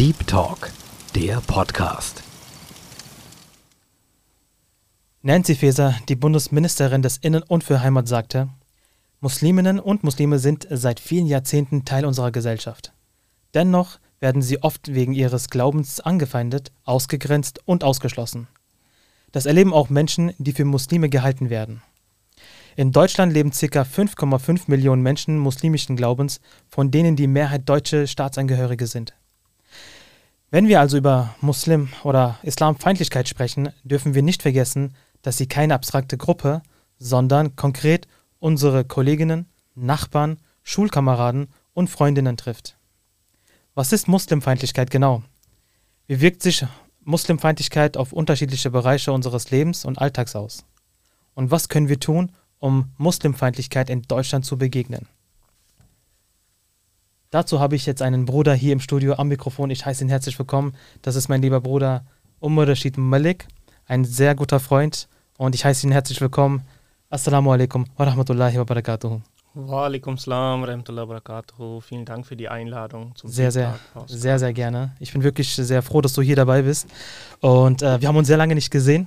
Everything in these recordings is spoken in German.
Deep Talk, der Podcast. Nancy Faeser, die Bundesministerin des Innen- und für Heimat, sagte, Musliminnen und Muslime sind seit vielen Jahrzehnten Teil unserer Gesellschaft. Dennoch werden sie oft wegen ihres Glaubens angefeindet, ausgegrenzt und ausgeschlossen. Das erleben auch Menschen, die für Muslime gehalten werden. In Deutschland leben ca. 5,5 Millionen Menschen muslimischen Glaubens, von denen die Mehrheit deutsche Staatsangehörige sind. Wenn wir also über Muslim- oder Islamfeindlichkeit sprechen, dürfen wir nicht vergessen, dass sie keine abstrakte Gruppe, sondern konkret unsere Kolleginnen, Nachbarn, Schulkameraden und Freundinnen trifft. Was ist Muslimfeindlichkeit genau? Wie wirkt sich Muslimfeindlichkeit auf unterschiedliche Bereiche unseres Lebens und Alltags aus? Und was können wir tun, um Muslimfeindlichkeit in Deutschland zu begegnen? Dazu habe ich jetzt einen Bruder hier im Studio am Mikrofon. Ich heiße ihn herzlich willkommen. Das ist mein lieber Bruder Umar Rashid Malik, ein sehr guter Freund. Und ich heiße ihn herzlich willkommen. Assalamu alaikum wa rahmatullahi wa barakatuhu. Wa alaikum salam wa rahmatullahi wa barakatuhu. Vielen Dank für die Einladung zum Sehr, sehr, sehr, sehr gerne. Ich bin wirklich sehr froh, dass du hier dabei bist. Und äh, wir haben uns sehr lange nicht gesehen.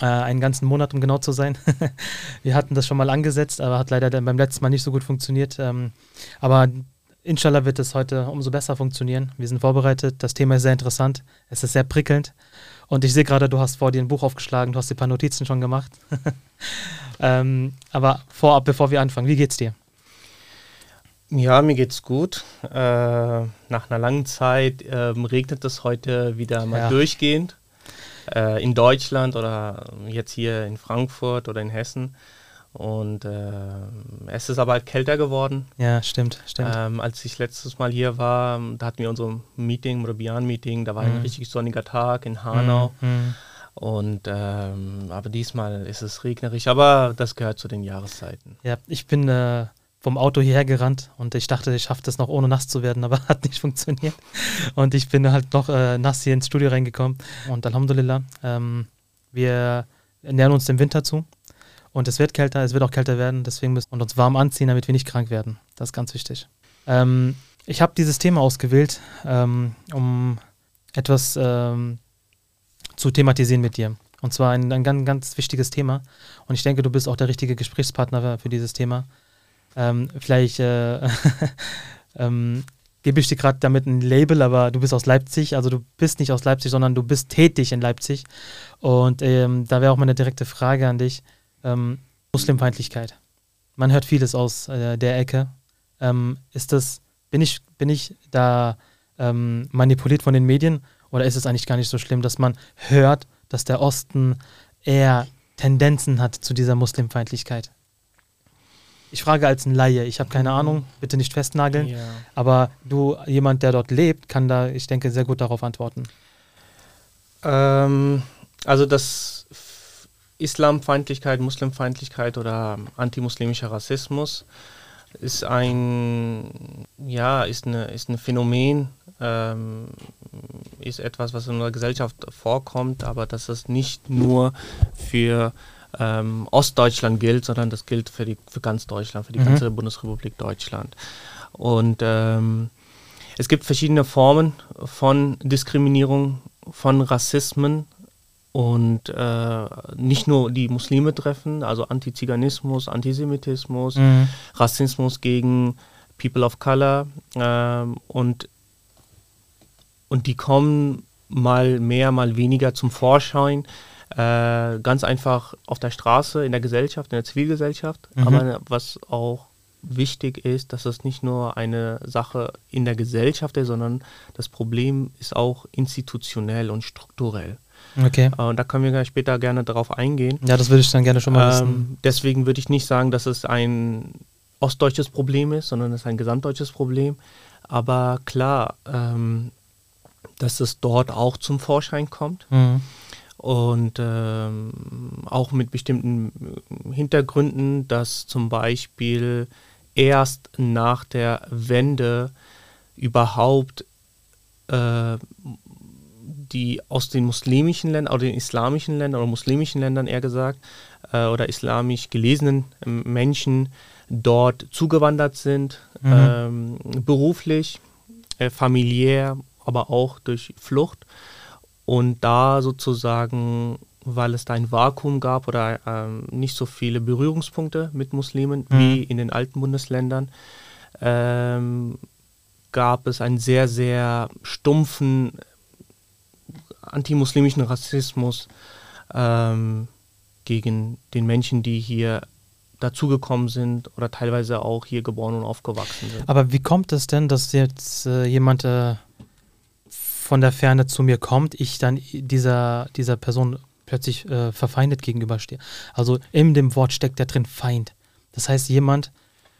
Äh, einen ganzen Monat, um genau zu sein. wir hatten das schon mal angesetzt, aber hat leider beim letzten Mal nicht so gut funktioniert. Ähm, aber inshallah wird es heute umso besser funktionieren. Wir sind vorbereitet. Das Thema ist sehr interessant. Es ist sehr prickelnd. Und ich sehe gerade, du hast vor dir ein Buch aufgeschlagen, du hast dir ein paar Notizen schon gemacht. ähm, aber vorab, bevor wir anfangen, wie geht's dir? Ja, mir geht's gut. Äh, nach einer langen Zeit äh, regnet es heute wieder mal ja. durchgehend. Äh, in Deutschland oder jetzt hier in Frankfurt oder in Hessen. Und äh, es ist aber halt kälter geworden. Ja, stimmt, stimmt. Ähm, als ich letztes Mal hier war, da hatten wir unser Meeting, Murabian-Meeting, da war mhm. ein richtig sonniger Tag in Hanau. Mhm. mhm. Und ähm, aber diesmal ist es regnerisch, aber das gehört zu den Jahreszeiten. Ja, ich bin äh, vom Auto hierher gerannt und ich dachte, ich schaffe das noch ohne nass zu werden, aber hat nicht funktioniert. Und ich bin halt noch äh, nass hier ins Studio reingekommen. Und Alhamdulillah, ähm, wir nähern uns dem Winter zu. Und es wird kälter, es wird auch kälter werden, deswegen müssen wir uns warm anziehen, damit wir nicht krank werden. Das ist ganz wichtig. Ähm, ich habe dieses Thema ausgewählt, ähm, um etwas ähm, zu thematisieren mit dir. Und zwar ein, ein ganz, ganz wichtiges Thema. Und ich denke, du bist auch der richtige Gesprächspartner für dieses Thema. Ähm, vielleicht äh, ähm, gebe ich dir gerade damit ein Label, aber du bist aus Leipzig. Also du bist nicht aus Leipzig, sondern du bist tätig in Leipzig. Und ähm, da wäre auch meine direkte Frage an dich ähm, Muslimfeindlichkeit. Man hört vieles aus äh, der Ecke. Ähm, ist das, bin ich, bin ich da ähm, manipuliert von den Medien oder ist es eigentlich gar nicht so schlimm, dass man hört, dass der Osten eher Tendenzen hat zu dieser Muslimfeindlichkeit? Ich frage als ein Laie, ich habe keine Ahnung, bitte nicht festnageln, ja. aber du, jemand, der dort lebt, kann da, ich denke, sehr gut darauf antworten. Ähm, also das Islamfeindlichkeit, Muslimfeindlichkeit oder antimuslimischer Rassismus ist ein, ja, ist, eine, ist ein Phänomen, ähm, ist etwas, was in unserer Gesellschaft vorkommt, aber dass es nicht nur für ähm, Ostdeutschland gilt, sondern das gilt für, die, für ganz Deutschland, für die mhm. ganze Bundesrepublik Deutschland. Und ähm, es gibt verschiedene Formen von Diskriminierung, von Rassismen, und äh, nicht nur die Muslime treffen, also Antiziganismus, Antisemitismus, mhm. Rassismus gegen People of Color äh, und, und die kommen mal mehr, mal weniger zum Vorschein. Äh, ganz einfach auf der Straße, in der Gesellschaft, in der Zivilgesellschaft. Mhm. Aber was auch wichtig ist, dass es nicht nur eine Sache in der Gesellschaft ist, sondern das Problem ist auch institutionell und strukturell. Okay. Äh, und da können wir später gerne darauf eingehen. Ja, das würde ich dann gerne schon mal wissen. Ähm, deswegen würde ich nicht sagen, dass es ein ostdeutsches Problem ist, sondern es ist ein gesamtdeutsches Problem. Aber klar, ähm, dass es dort auch zum Vorschein kommt. Mhm. Und ähm, auch mit bestimmten Hintergründen, dass zum Beispiel erst nach der Wende überhaupt äh, die aus den muslimischen Ländern oder den islamischen Ländern oder muslimischen Ländern eher gesagt äh, oder islamisch gelesenen äh, Menschen dort zugewandert sind, mhm. ähm, beruflich, äh, familiär aber auch durch Flucht. Und da sozusagen, weil es da ein Vakuum gab oder ähm, nicht so viele Berührungspunkte mit Muslimen Mhm. wie in den alten Bundesländern, ähm, gab es einen sehr, sehr stumpfen antimuslimischen Rassismus ähm, gegen den Menschen, die hier dazugekommen sind oder teilweise auch hier geboren und aufgewachsen sind. Aber wie kommt es denn, dass jetzt äh, jemand äh, von der Ferne zu mir kommt, ich dann dieser, dieser Person plötzlich äh, verfeindet gegenüberstehe? Also in dem Wort steckt ja drin Feind. Das heißt, jemand,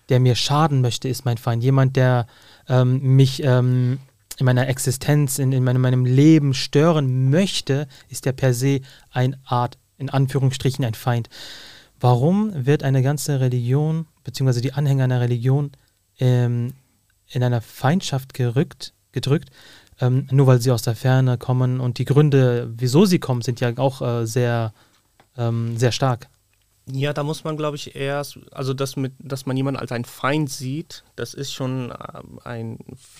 der mir schaden möchte, ist mein Feind. Jemand, der ähm, mich ähm, in meiner Existenz, in, in meinem, meinem Leben stören möchte, ist ja per se eine Art, in Anführungsstrichen, ein Feind. Warum wird eine ganze Religion, beziehungsweise die Anhänger einer Religion, ähm, in einer Feindschaft gerückt, gedrückt, ähm, nur weil sie aus der Ferne kommen und die Gründe, wieso sie kommen, sind ja auch äh, sehr, ähm, sehr stark. Ja, da muss man, glaube ich, erst, also das mit, dass man jemanden als einen Feind sieht, das ist schon ähm, ein,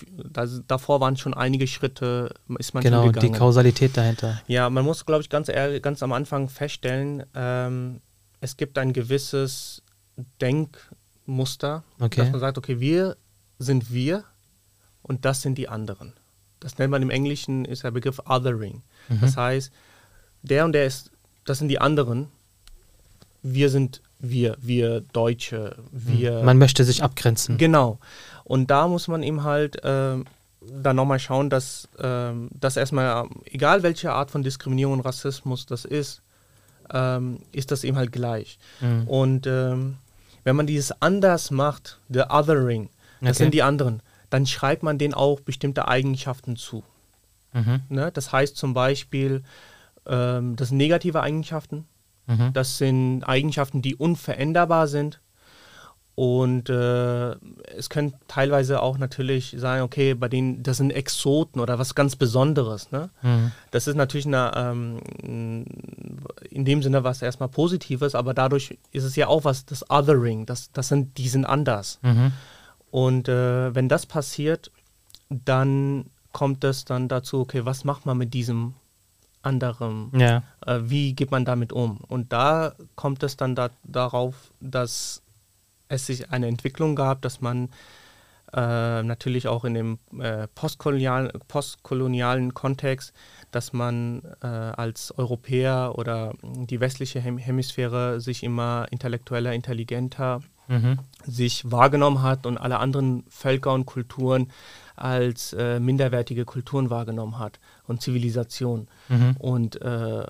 da, davor waren schon einige Schritte, ist man genau, die. Kausalität dahinter. Ja, man muss, glaube ich, ganz, ehrlich, ganz am Anfang feststellen, ähm, es gibt ein gewisses Denkmuster, Okay. dass man sagt, okay, wir sind wir und das sind die anderen. Das nennt man im Englischen, ist der Begriff Othering. Mhm. Das heißt, der und der ist, das sind die anderen, wir sind wir, wir Deutsche, wir. Man möchte sich abgrenzen. Genau. Und da muss man eben halt ähm, dann nochmal schauen, dass, ähm, dass erstmal, ähm, egal welche Art von Diskriminierung und Rassismus das ist, ähm, ist das eben halt gleich. Mhm. Und ähm, wenn man dieses anders macht, the othering, das Okay. sind die anderen, dann schreibt man denen auch bestimmte Eigenschaften zu. Mhm. Ne? Das heißt zum Beispiel, ähm, das sind negative Eigenschaften, Mhm. das sind Eigenschaften, die unveränderbar sind. Und äh, es können teilweise auch natürlich sein, okay, bei denen, das sind Exoten oder was ganz Besonderes. Ne? Mhm. Das ist natürlich eine, ähm, in dem Sinne was erstmal Positives, aber dadurch ist es ja auch was, das Othering, das, das sind, die sind anders. Mhm. Und äh, wenn das passiert, dann kommt es dann dazu, okay, was macht man mit diesem anderen? Ja. Äh, wie geht man damit um? Und da kommt es dann da, darauf, dass es sich eine Entwicklung gab, dass man äh, natürlich auch in dem äh, postkolonialen, postkolonialen Kontext, dass man äh, als Europäer oder die westliche Hem Hemisphäre sich immer intellektueller, intelligenter Mhm. sich wahrgenommen hat und alle anderen Völker und Kulturen als äh, minderwertige Kulturen wahrgenommen hat und Zivilisation. Mhm. Und äh,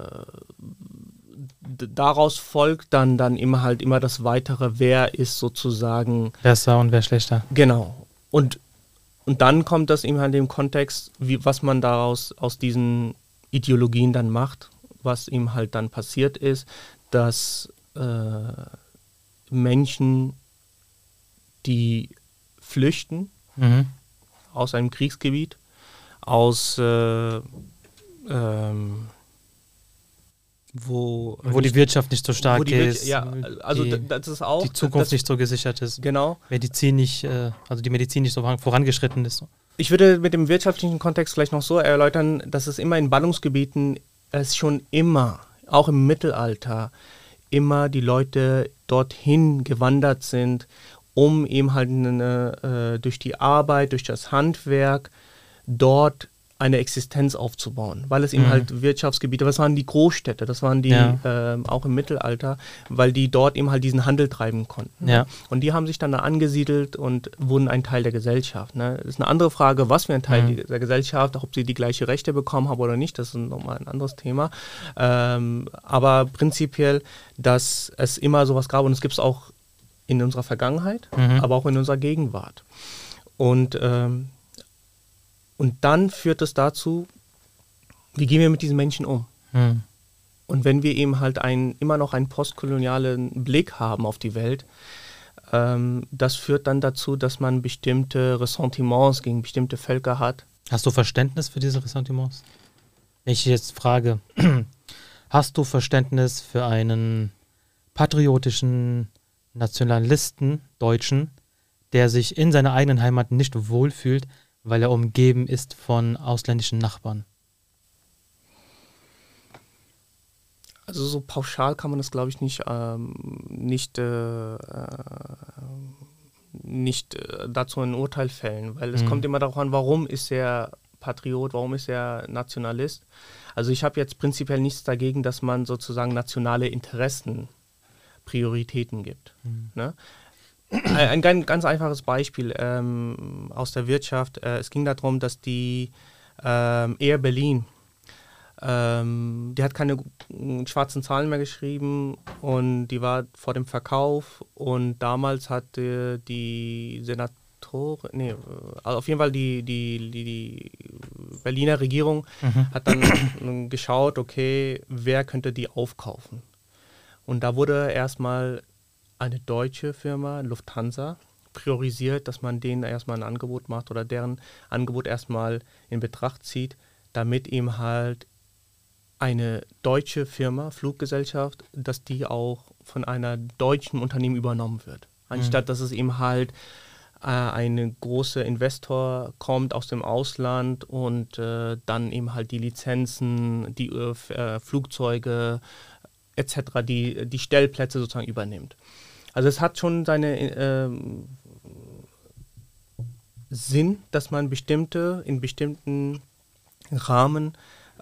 daraus folgt dann, dann immer halt immer das Weitere, wer ist sozusagen Besser und wer schlechter. Genau. Und, und dann kommt das eben halt in dem Kontext, wie, was man daraus aus diesen Ideologien dann macht, was ihm halt dann passiert ist, dass äh, Menschen, die flüchten Mhm. aus einem Kriegsgebiet, aus äh, ähm, wo, Wo die Wirtschaft nicht so stark die ist, ja, also die, das ist auch die Zukunft das, nicht so gesichert ist, genau. Medizin nicht, äh, also die Medizin nicht so voran- vorangeschritten ist. Ich würde mit dem wirtschaftlichen Kontext vielleicht noch so erläutern, dass es immer in Ballungsgebieten, es schon immer, auch im Mittelalter, immer die Leute dorthin gewandert sind, um eben halt eine, äh, durch die Arbeit, durch das Handwerk dort eine Existenz aufzubauen, weil es eben Mhm. halt Wirtschaftsgebiete, das waren die Großstädte, das waren die Ja. ähm, auch im Mittelalter, weil die dort eben halt diesen Handel treiben konnten. Ja. Und die haben sich dann da angesiedelt und wurden ein Teil der Gesellschaft. Ne? Das ist eine andere Frage, was für ein Teil Mhm. der Gesellschaft, ob sie die gleiche Rechte bekommen haben oder nicht, das ist nochmal ein anderes Thema. Ähm, aber prinzipiell, dass es immer sowas gab und es gibt es auch in unserer Vergangenheit, Mhm. aber auch in unserer Gegenwart. Und, ähm, und dann führt es dazu, wie gehen wir mit diesen Menschen um? Mhm. Und wenn wir eben halt ein, immer noch einen postkolonialen Blick haben auf die Welt, ähm, das führt dann dazu, dass man bestimmte Ressentiments gegen bestimmte Völker hat. Hast du Verständnis für diese Ressentiments? Wenn ich jetzt frage, hast du Verständnis für einen patriotischen Nationalisten, Deutschen, der sich in seiner eigenen Heimat nicht wohlfühlt, weil er umgeben ist von ausländischen Nachbarn? Also so pauschal kann man das, glaube ich, nicht, ähm, nicht, äh, äh, nicht äh, dazu ein Urteil fällen, weil es mhm. kommt immer darauf an, warum ist er Patriot, warum ist er Nationalist. Also ich habe jetzt prinzipiell nichts dagegen, dass man sozusagen nationale Interessen Prioritäten gibt. Mhm. Ne? Ein, ein, ganz einfaches Beispiel ähm, aus der Wirtschaft. Äh, es ging darum, dass die ähm, Air Berlin ähm, die hat keine schwarzen Zahlen mehr geschrieben und die war vor dem Verkauf und damals hatte die Senatorin, nee, also auf jeden Fall die, die, die, die Berliner Regierung mhm. hat dann geschaut, okay, wer könnte die aufkaufen. Und da wurde erstmal eine deutsche Firma, Lufthansa, priorisiert, dass man denen erstmal ein Angebot macht oder deren Angebot erstmal in Betracht zieht, damit ihm halt eine deutsche Firma, Fluggesellschaft, dass die auch von einer deutschen Unternehmen übernommen wird. Anstatt mhm. dass es eben halt äh, ein großer Investor kommt aus dem Ausland und äh, dann eben halt die Lizenzen, die äh, Flugzeuge etc., die, die Stellplätze sozusagen übernimmt. Also es hat schon seine ähm, Sinn, dass man bestimmte, in bestimmten Rahmen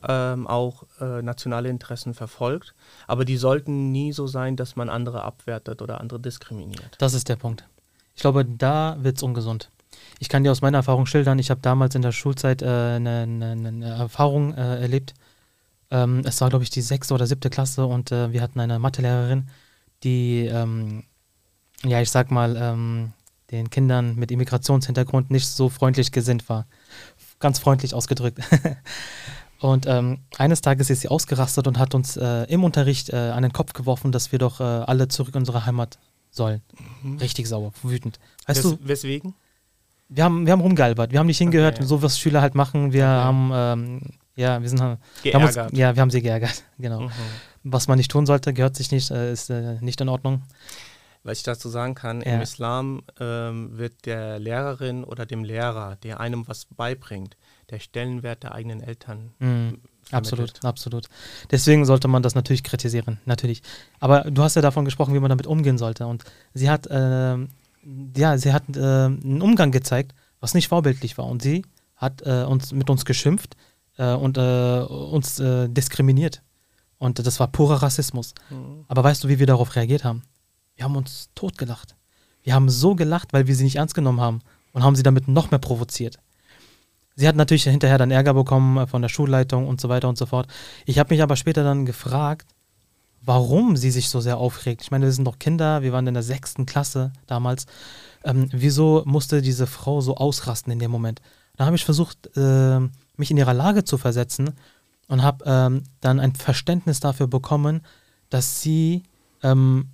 ähm, auch äh, nationale Interessen verfolgt. Aber die sollten nie so sein, dass man andere abwertet oder andere diskriminiert. Das ist der Punkt. Ich glaube, da wird es ungesund. Ich kann dir aus meiner Erfahrung schildern, ich habe damals in der Schulzeit äh, eine, eine, eine, Erfahrung äh, erlebt. Ähm, es war, glaube ich, die sechste oder siebte Klasse und äh, wir hatten eine Mathelehrerin, die, ähm, ja, ich sag mal, ähm, den Kindern mit Immigrationshintergrund nicht so freundlich gesinnt war. Ganz freundlich ausgedrückt. Und ähm, eines Tages ist sie ausgerastet und hat uns äh, im Unterricht äh, an den Kopf geworfen, dass wir doch äh, alle zurück in unsere Heimat sollen. Mhm. Richtig sauer, wütend. Weißt Wes du? Weswegen? Wir haben, wir haben rumgealbert, wir haben nicht hingehört, okay. so was Schüler halt machen. Wir okay. haben, ähm, ja, wir sind geärgert. Wir uns, ja, wir haben sie geärgert, genau. Mhm. Was man nicht tun sollte, gehört sich nicht, äh, ist äh, nicht in Ordnung. Was ich dazu sagen kann, ja. im Islam ähm, wird der Lehrerin oder dem Lehrer, der einem was beibringt, der Stellenwert der eigenen Eltern. Mhm. Absolut, absolut. Deswegen sollte man das natürlich kritisieren, natürlich. Aber du hast ja davon gesprochen, wie man damit umgehen sollte. Und sie hat, äh, ja, sie hat äh, einen Umgang gezeigt, was nicht vorbildlich war. Und sie hat äh, uns mit uns geschimpft äh, und äh, uns äh, diskriminiert. Und das war purer Rassismus. Mhm. Aber weißt du, wie wir darauf reagiert haben? Wir haben uns totgelacht. Wir haben so gelacht, weil wir sie nicht ernst genommen haben und haben sie damit noch mehr provoziert. Sie hat natürlich hinterher dann Ärger bekommen äh, von der Schulleitung und so weiter und so fort. Ich habe mich aber später dann gefragt, warum sie sich so sehr aufregt. Ich meine, wir sind doch Kinder, wir waren in der sechsten Klasse damals. Ähm, wieso musste diese Frau so ausrasten in dem Moment? Da habe ich versucht, äh, mich in ihrer Lage zu versetzen und habe ähm, dann ein Verständnis dafür bekommen, dass sie ähm,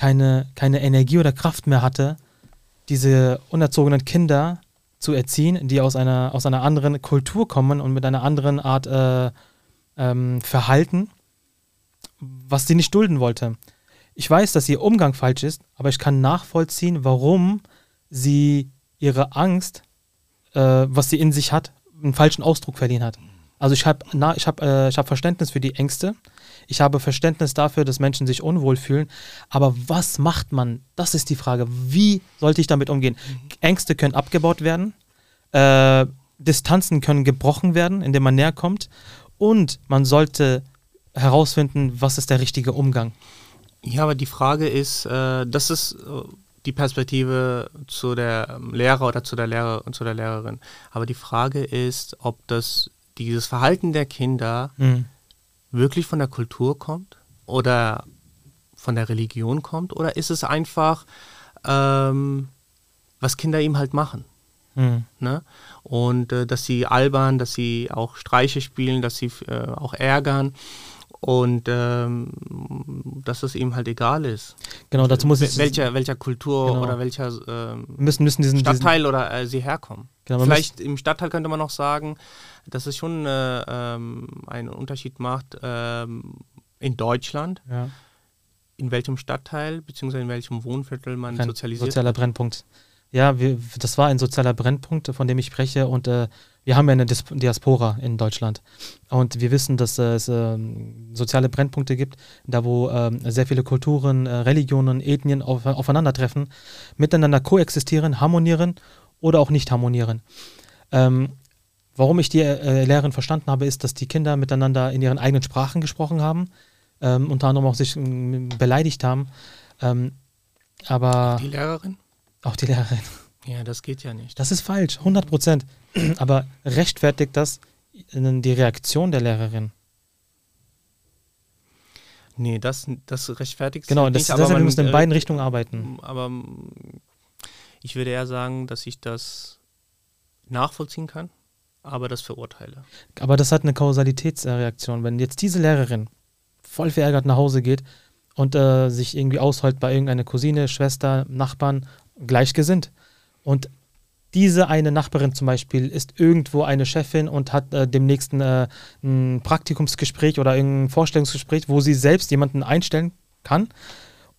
keine, keine Energie oder Kraft mehr hatte, diese unerzogenen Kinder zu erziehen, die aus einer, aus einer anderen Kultur kommen und mit einer anderen Art äh, ähm, Verhalten, was sie nicht dulden wollte. Ich weiß, dass ihr Umgang falsch ist, aber ich kann nachvollziehen, warum sie ihre Angst, äh, was sie in sich hat, einen falschen Ausdruck verliehen hat. Also ich habe ich hab, äh, hab Verständnis für die Ängste, ich habe Verständnis dafür, dass Menschen sich unwohl fühlen. Aber was macht man? Das ist die Frage. Wie sollte ich damit umgehen? Ängste können abgebaut werden. Äh, Distanzen können gebrochen werden, indem man näher kommt. Und man sollte herausfinden, was ist der richtige Umgang. Ja, aber die Frage ist, äh, das ist äh, die Perspektive zu der Lehrer oder zu der Lehrer und zu der Lehrerin. Aber die Frage ist, ob das dieses Verhalten der Kinder mhm wirklich von der Kultur kommt oder von der Religion kommt oder ist es einfach, ähm, was Kinder ihm halt machen? Mhm. Ne? Und äh, dass sie albern, dass sie auch Streiche spielen, dass sie äh, auch ärgern und ähm, dass es ihm halt egal ist. Genau, dazu muss es welcher welcher Kultur genau. oder welcher ähm, müssen, müssen diesen, Stadtteil diesen, oder äh, sie herkommen. Genau, Vielleicht im Stadtteil könnte man noch sagen, dass es schon äh, ähm, einen Unterschied macht ähm, in Deutschland, ja. in welchem Stadtteil bzw. in welchem Wohnviertel man Brenn, sozialisiert Sozialer Brennpunkt. Ja, wir, das war ein sozialer Brennpunkt, von dem ich spreche. Und äh, wir haben ja eine Diaspora in Deutschland. Und wir wissen, dass äh, es äh, soziale Brennpunkte gibt, da wo ähm, sehr viele Kulturen, äh, Religionen, Ethnien auf, aufeinandertreffen, miteinander koexistieren, harmonieren oder auch nicht harmonieren. Ähm, warum ich die äh, Lehrerin verstanden habe, ist, dass die Kinder miteinander in ihren eigenen Sprachen gesprochen haben, ähm, unter anderem auch sich ähm, beleidigt haben. Ähm, aber Die Lehrerin? auch die Lehrerin. Ja, das geht ja nicht. Das ist falsch, 100 Prozent. Aber rechtfertigt das äh, die Reaktion der Lehrerin? Nee, das, das rechtfertigt Genau, halt das, nicht, deshalb wir man, müssen in äh, beiden Richtungen arbeiten. Aber ich würde eher sagen, dass ich das nachvollziehen kann, aber das verurteile. Aber das hat eine Kausalitätsreaktion. Wenn jetzt diese Lehrerin voll verärgert nach Hause geht und äh, sich irgendwie ausheult bei irgendeiner Cousine, Schwester, Nachbarn, gleichgesinnt. Und diese eine Nachbarin zum Beispiel ist irgendwo eine Chefin und hat äh, demnächst ein, äh, ein Praktikumsgespräch oder ein Vorstellungsgespräch, wo sie selbst jemanden einstellen kann.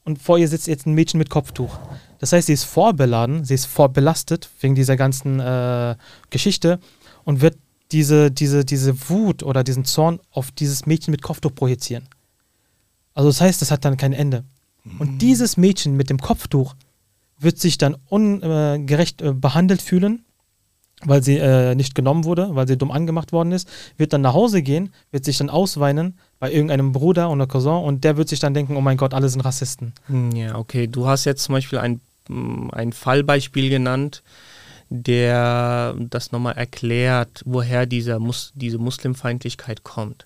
Und vor ihr sitzt jetzt ein Mädchen mit Kopftuch. Das heißt, sie ist vorbeladen, sie ist vorbelastet wegen dieser ganzen äh, Geschichte und wird diese, diese, diese Wut oder diesen Zorn auf dieses Mädchen mit Kopftuch projizieren. Also das heißt, das hat dann kein Ende. Und dieses Mädchen mit dem Kopftuch wird sich dann ungerecht äh, behandelt fühlen, weil sie äh, nicht genommen wurde, weil sie dumm angemacht worden ist, wird dann nach Hause gehen, wird sich dann ausweinen bei irgendeinem Bruder oder Cousin und der wird sich dann denken, oh mein Gott, alle sind Rassisten. Hm, Ja, okay. Du hast jetzt zum Beispiel ein, mm, ein Fallbeispiel genannt, der das nochmal erklärt, woher dieser Mus diese Muslimfeindlichkeit kommt.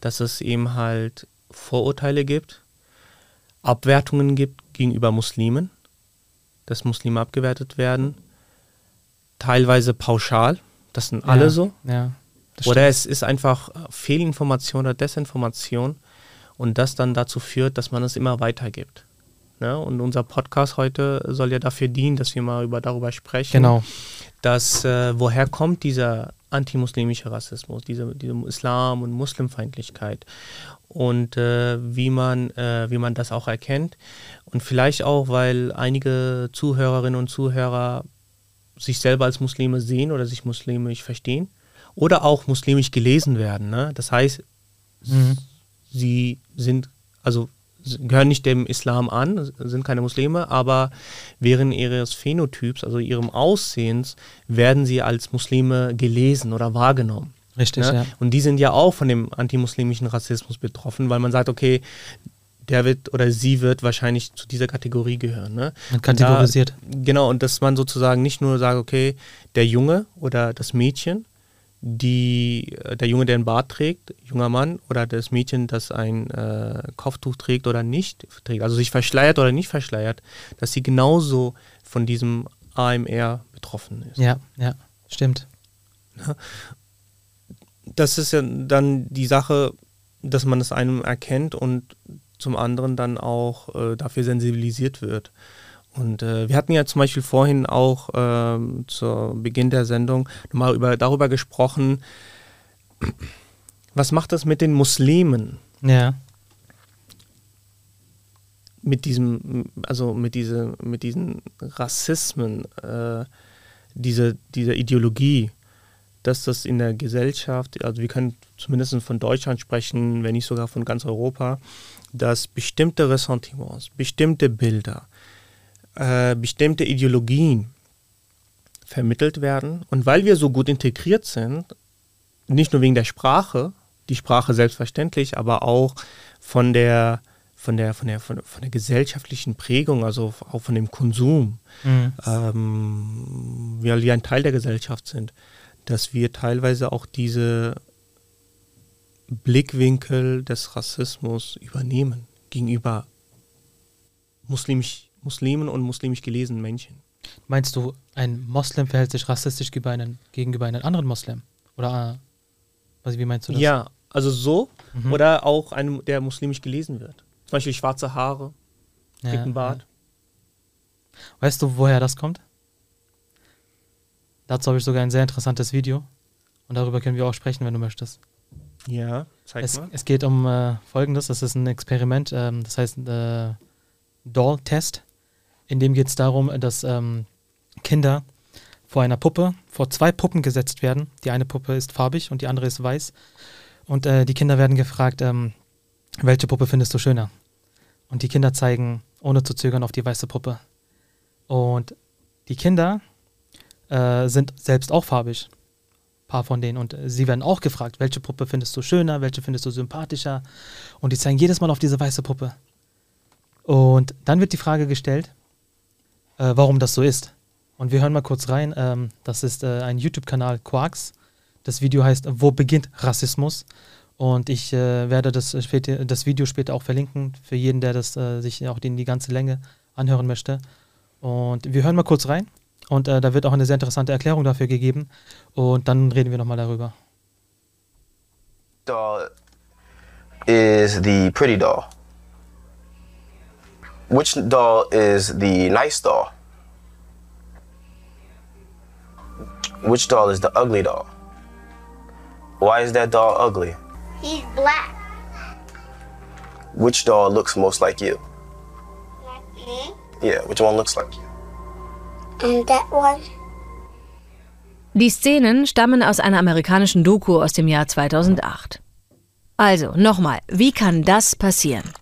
Dass es eben halt Vorurteile gibt, Abwertungen gibt gegenüber Muslimen, dass Muslime abgewertet werden, teilweise pauschal, das sind alle ja, so. Ja. Oder es ist einfach Fehlinformation oder Desinformation und das dann dazu führt, dass man es immer weitergibt. Ne? Und unser Podcast heute soll ja dafür dienen, dass wir mal über, darüber sprechen, Genau. dass äh, woher kommt dieser antimuslimische Rassismus, diese, diese Islam- und Muslimfeindlichkeit und äh, wie, man, äh, wie man das auch erkennt. Und vielleicht auch, weil einige Zuhörerinnen und Zuhörer sich selber als Muslime sehen oder sich muslimisch verstehen oder auch muslimisch gelesen werden. Ne? Das heißt, Mhm. sie sind, also gehören nicht dem Islam an, sind keine Muslime, aber während ihres Phänotyps, also ihrem Aussehens, werden sie als Muslime gelesen oder wahrgenommen. Richtig, Ne? ja. Und die sind ja auch von dem antimuslimischen Rassismus betroffen, weil man sagt, okay, der wird oder sie wird wahrscheinlich zu dieser Kategorie gehören. Ne? Man kategorisiert. Da, genau, und dass man sozusagen nicht nur sagt, okay, der Junge oder das Mädchen, die, äh, der Junge, der einen Bart trägt, junger Mann, oder das Mädchen, das ein äh, Kopftuch trägt oder nicht trägt, also sich verschleiert oder nicht verschleiert, dass sie genauso von diesem AMR betroffen ist. Ja, ja, stimmt. das ist ja dann die Sache, dass man es einem erkennt und zum anderen dann auch äh, dafür sensibilisiert wird. Und äh, wir hatten ja zum Beispiel vorhin auch ähm, zu Beginn der Sendung nochmal über, darüber gesprochen, was macht das mit den Muslimen, Ja, mit diesem, also mit diese, mit diesen Rassismen, äh, diese, dieser Ideologie, dass das in der Gesellschaft, also wir können zumindest von Deutschland sprechen, wenn nicht sogar von ganz Europa, dass bestimmte Ressentiments, bestimmte Bilder, äh, bestimmte Ideologien vermittelt werden. Und weil wir so gut integriert sind, nicht nur wegen der Sprache, die Sprache selbstverständlich, aber auch von der, von der, von der, von der, gesellschaftlichen Prägung, also auch von dem Konsum, mhm. ähm, weil wir ein Teil der Gesellschaft sind, dass wir teilweise auch diese Blickwinkel des Rassismus übernehmen gegenüber muslimisch, Muslimen und muslimisch gelesenen Menschen. Meinst du, ein Moslem verhält sich rassistisch gegenüber einem, gegenüber einem anderen Moslem? Oder äh, was, wie meinst du das? Ja, also so Mhm. oder auch einem, der muslimisch gelesen wird. Zum Beispiel schwarze Haare, ja, dicken Bart. Ja. Weißt du, woher das kommt? Dazu habe ich sogar ein sehr interessantes Video. Und darüber können wir auch sprechen, wenn du möchtest. Ja, zeig Es, mal. es geht um äh, Folgendes: Das ist ein Experiment, ähm, das heißt äh, Doll-Test. In dem geht es darum, dass ähm, Kinder vor einer Puppe, vor zwei Puppen gesetzt werden. Die eine Puppe ist farbig und die andere ist weiß. Und äh, die Kinder werden gefragt, ähm, welche Puppe findest du schöner? Und die Kinder zeigen ohne zu zögern auf die weiße Puppe. Und die Kinder äh, sind selbst auch farbig. Ein paar von denen. Und sie werden auch gefragt, welche Puppe findest du schöner, welche findest du sympathischer. Und die zeigen jedes Mal auf diese weiße Puppe. Und dann wird die Frage gestellt, äh, warum das so ist. Und wir hören mal kurz rein. Ähm, das ist äh, ein YouTube-Kanal Quarks. Das Video heißt Wo beginnt Rassismus? Und ich äh, werde das, später, das Video später auch verlinken für jeden, der das äh, sich auch in die ganze Länge anhören möchte. Und wir hören mal kurz rein. Und äh, da wird auch eine sehr interessante Erklärung dafür gegeben. Und dann reden wir nochmal darüber. Doll is the pretty doll. Which doll is the nice doll? Which doll is the ugly doll? Why is that doll ugly? He's black. Which doll looks most like you? Like me. Yeah, which one looks like you? And that one. Die Szenen stammen aus einer amerikanischen Doku aus dem Jahr 2008. Also, nochmal, wie kann das passieren?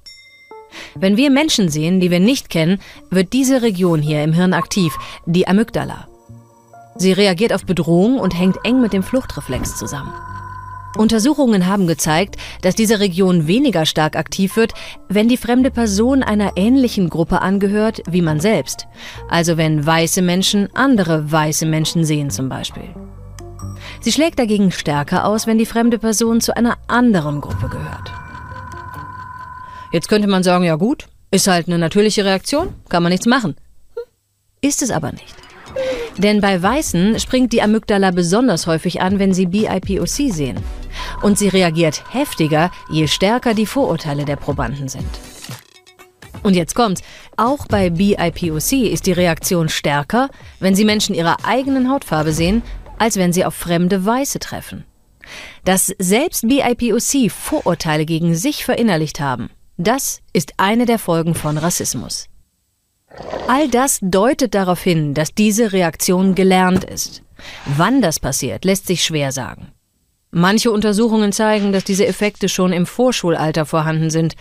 Wenn wir Menschen sehen, die wir nicht kennen, wird diese Region hier im Hirn aktiv, die Amygdala. Sie reagiert auf Bedrohung und hängt eng mit dem Fluchtreflex zusammen. Untersuchungen haben gezeigt, dass diese Region weniger stark aktiv wird, wenn die fremde Person einer ähnlichen Gruppe angehört wie man selbst. Also wenn weiße Menschen andere weiße Menschen sehen zum Beispiel. Sie schlägt dagegen stärker aus, wenn die fremde Person zu einer anderen Gruppe gehört. Jetzt könnte man sagen, ja gut, ist halt eine natürliche Reaktion, kann man nichts machen. Hm, ist es aber nicht. Denn bei Weißen springt die Amygdala besonders häufig an, wenn sie BIPOC sehen. Und sie reagiert heftiger, je stärker die Vorurteile der Probanden sind. Und jetzt kommt's. Auch bei BIPOC ist die Reaktion stärker, wenn sie Menschen ihrer eigenen Hautfarbe sehen, als wenn sie auf fremde Weiße treffen. Dass selbst BIPOC Vorurteile gegen sich verinnerlicht haben, das ist eine der Folgen von Rassismus. All das deutet darauf hin, dass diese Reaktion gelernt ist. Wann das passiert, lässt sich schwer sagen. Manche Untersuchungen zeigen, dass diese Effekte schon im Vorschulalter vorhanden sind.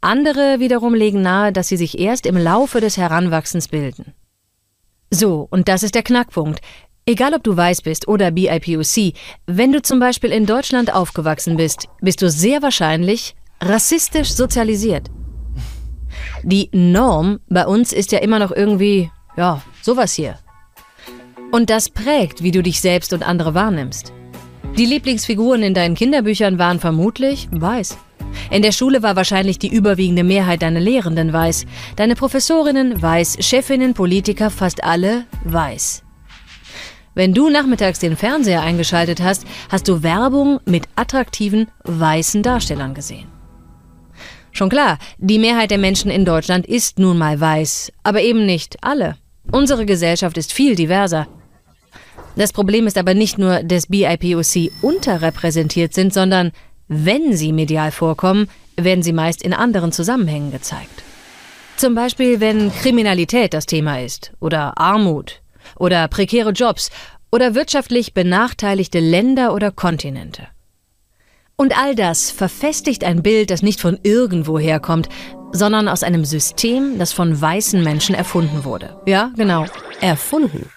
Andere wiederum legen nahe, dass sie sich erst im Laufe des Heranwachsens bilden. So, und das ist der Knackpunkt. Egal ob du weiß bist oder BIPOC, wenn du zum Beispiel in Deutschland aufgewachsen bist, bist du sehr wahrscheinlich rassistisch sozialisiert. Die Norm bei uns ist ja immer noch irgendwie, ja, sowas hier. Und das prägt, wie du dich selbst und andere wahrnimmst. Die Lieblingsfiguren in deinen Kinderbüchern waren vermutlich weiß. In der Schule war wahrscheinlich die überwiegende Mehrheit deiner Lehrenden weiß, deine Professorinnen weiß, Chefinnen, Politiker, fast alle weiß. Wenn du nachmittags den Fernseher eingeschaltet hast, hast du Werbung mit attraktiven weißen Darstellern gesehen. Schon klar, die Mehrheit der Menschen in Deutschland ist nun mal weiß, aber eben nicht alle. Unsere Gesellschaft ist viel diverser. Das Problem ist aber nicht nur, dass BIPOC unterrepräsentiert sind, sondern wenn sie medial vorkommen, werden sie meist in anderen Zusammenhängen gezeigt. Zum Beispiel, wenn Kriminalität das Thema ist oder Armut oder prekäre Jobs oder wirtschaftlich benachteiligte Länder oder Kontinente. Und all das verfestigt ein Bild, das nicht von irgendwoher kommt, sondern aus einem System, das von weißen Menschen erfunden wurde. Ja, genau, erfunden.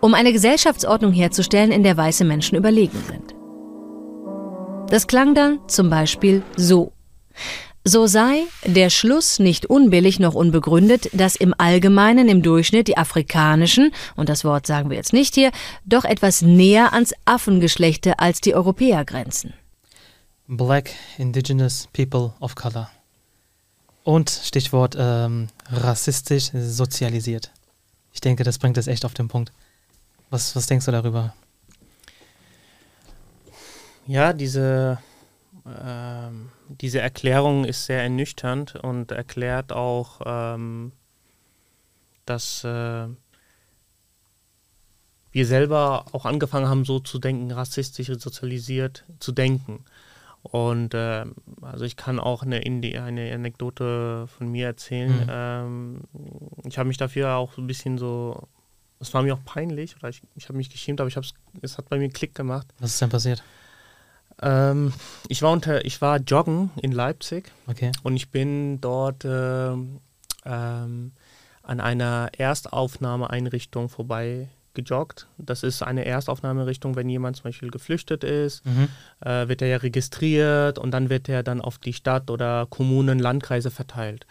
Um eine Gesellschaftsordnung herzustellen, in der weiße Menschen überlegen sind. Das klang dann zum Beispiel so. So sei der Schluss nicht unbillig noch unbegründet, dass im Allgemeinen im Durchschnitt die afrikanischen, und das Wort sagen wir jetzt nicht hier, doch etwas näher ans Affengeschlechte als die Europäer grenzen. Black Indigenous People of Color. Und Stichwort ähm, rassistisch sozialisiert. Ich denke, das bringt es echt auf den Punkt. Was, was denkst du darüber? Ja, diese, ähm, diese Erklärung ist sehr ernüchternd und erklärt auch, ähm, dass äh, wir selber auch angefangen haben, so zu denken, rassistisch sozialisiert zu denken. Und äh, also ich kann auch eine, eine Anekdote von mir erzählen. Mhm. Ähm, ich habe mich dafür auch ein bisschen so es war mir auch peinlich, oder ich, ich habe mich geschämt, aber ich hab's, es hat bei mir Klick gemacht. Was ist denn passiert? Ähm, ich, war unter, ich war joggen in Leipzig Okay. und ich bin dort ähm, ähm, an einer Erstaufnahmeeinrichtung vorbei gejoggt. Das ist eine Erstaufnahmerichtung, wenn jemand zum Beispiel geflüchtet ist, Mhm. äh, wird er ja registriert und dann wird er dann auf die Stadt oder Kommunen, Landkreise verteilt.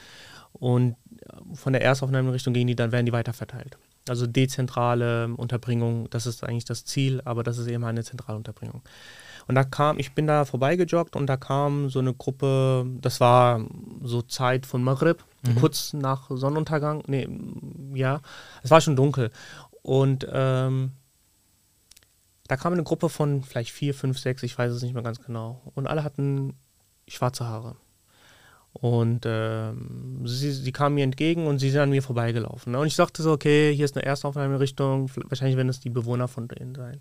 Und äh, von der Erstaufnahmerichtung gehen die, dann werden die weiter verteilt. Also dezentrale Unterbringung, das ist eigentlich das Ziel, aber das ist eben eine zentrale Unterbringung. Und da kam, ich bin da vorbeigejoggt und da kam so eine Gruppe, das war so Zeit von Maghrib, kurz nach Sonnenuntergang, nee, ja, es war schon dunkel. Und ähm, da kam eine Gruppe von vielleicht vier, fünf, sechs, ich weiß es nicht mehr ganz genau. Und alle hatten schwarze Haare. Und ähm, sie, sie kamen mir entgegen und sie sind an mir vorbeigelaufen. Ne? Und ich dachte so, okay, hier ist eine Erstaufnahmerichtung, wahrscheinlich werden es die Bewohner von denen sein.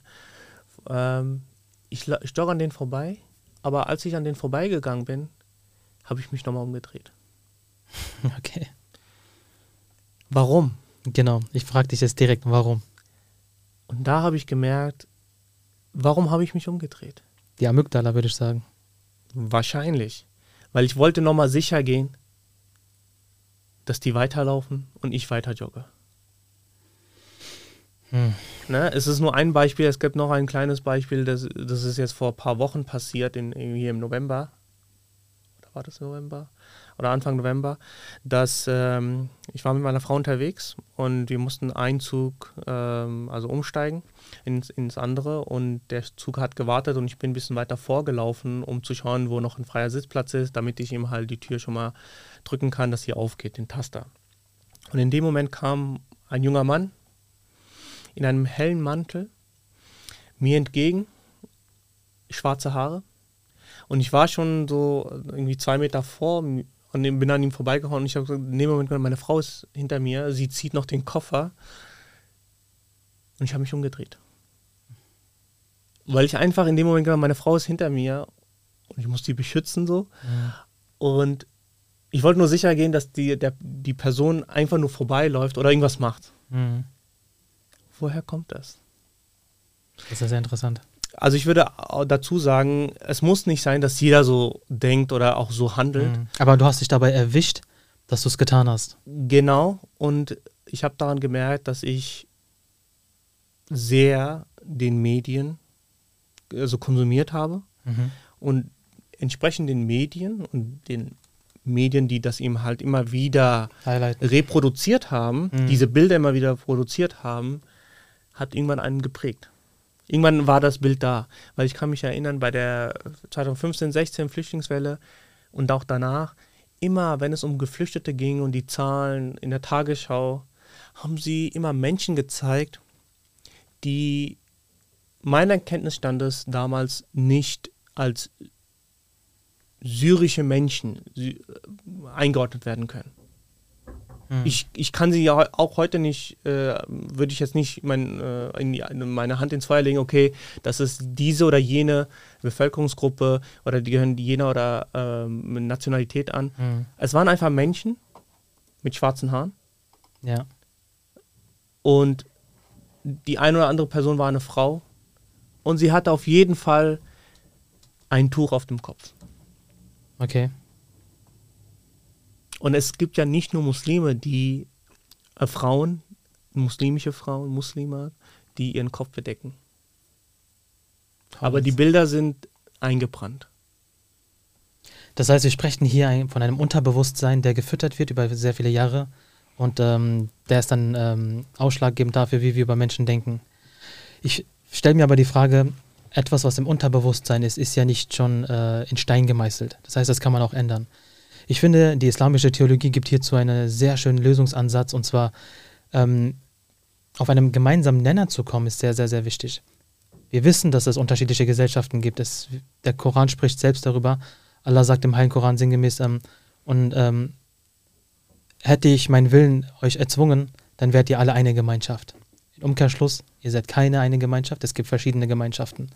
Ähm, ich, ich jogge an denen vorbei, aber als ich an denen vorbeigegangen bin, habe ich mich nochmal umgedreht. Okay. Warum? Genau. Ich frage dich jetzt direkt, warum? Und da habe ich gemerkt, warum habe ich mich umgedreht? Die Amygdala, würde ich sagen. Wahrscheinlich. Weil ich wollte nochmal sicher gehen, dass die weiterlaufen und ich weiter jogge. Hm. Ne, es ist nur ein Beispiel, es gibt noch ein kleines Beispiel, das, das ist jetzt vor ein paar Wochen passiert, in, hier im November. Oder war das November? Oder Anfang November, dass ähm, ich war mit meiner Frau unterwegs und wir mussten einen Zug, ähm, also umsteigen ins, ins andere und der Zug hat gewartet und ich bin ein bisschen weiter vorgelaufen, um zu schauen, wo noch ein freier Sitzplatz ist, damit ich ihm halt die Tür schon mal drücken kann, dass sie aufgeht, den Taster. Und in dem Moment kam ein junger Mann in einem hellen Mantel mir entgegen, schwarze Haare. Und ich war schon so irgendwie zwei Meter vor und bin an ihm vorbeigehauen. Und ich habe gesagt, in dem Moment, meine Frau ist hinter mir, sie zieht noch den Koffer. Und ich habe mich umgedreht. Weil ich einfach in dem Moment, meine Frau ist hinter mir und ich muss die beschützen so. Und ich wollte nur sicher gehen, dass die, der, die Person einfach nur vorbeiläuft oder irgendwas macht. Mhm. Woher kommt das? Das ist ja sehr interessant. Also ich würde dazu sagen, es muss nicht sein, dass jeder so denkt oder auch so handelt. Mhm. Aber du hast dich dabei erwischt, dass du es getan hast. Genau. Und ich habe daran gemerkt, dass ich sehr den Medien also konsumiert habe Mhm. und entsprechend den Medien und den Medien, die das eben halt immer wieder Highlight. reproduziert haben, Mhm. diese Bilder immer wieder produziert haben, hat irgendwann einen geprägt. Irgendwann war das Bild da, weil ich kann mich erinnern, bei der 2015, 16 Flüchtlingswelle und auch danach, immer wenn es um Geflüchtete ging und die Zahlen in der Tagesschau, haben sie immer Menschen gezeigt, die meiner Kenntnisstandes damals nicht als syrische Menschen sy- eingeordnet werden können. Mhm. Ich, ich kann sie ja auch heute nicht, äh, würde ich jetzt nicht mein, äh, die, in meine Hand ins Feuer legen, okay, das ist diese oder jene Bevölkerungsgruppe oder die gehören jener oder ähm, Nationalität an. Mhm. Es waren einfach Menschen mit schwarzen Haaren Ja. und die eine oder andere Person war eine Frau und sie hatte auf jeden Fall ein Tuch auf dem Kopf. Okay. Und es gibt ja nicht nur Muslime, die äh, Frauen, muslimische Frauen, Muslime, die ihren Kopf bedecken. Aber die Bilder sind eingebrannt. Das heißt, wir sprechen hier von einem Unterbewusstsein, der gefüttert wird über sehr viele Jahre und ähm, der ist dann ähm, ausschlaggebend dafür, wie wir über Menschen denken. Ich stelle mir aber die Frage, etwas, was im Unterbewusstsein ist, ist ja nicht schon äh, in Stein gemeißelt. Das heißt, das kann man auch ändern. Ich finde, die islamische Theologie gibt hierzu einen sehr schönen Lösungsansatz und zwar ähm, auf einem gemeinsamen Nenner zu kommen, ist sehr, sehr, sehr wichtig. Wir wissen, dass es unterschiedliche Gesellschaften gibt. Es, der Koran spricht selbst darüber. Allah sagt im Heiligen Koran sinngemäß, ähm, und ähm, hätte ich meinen Willen euch erzwungen, dann wärt ihr alle eine Gemeinschaft. Im Umkehrschluss, ihr seid keine eine Gemeinschaft, es gibt verschiedene Gemeinschaften.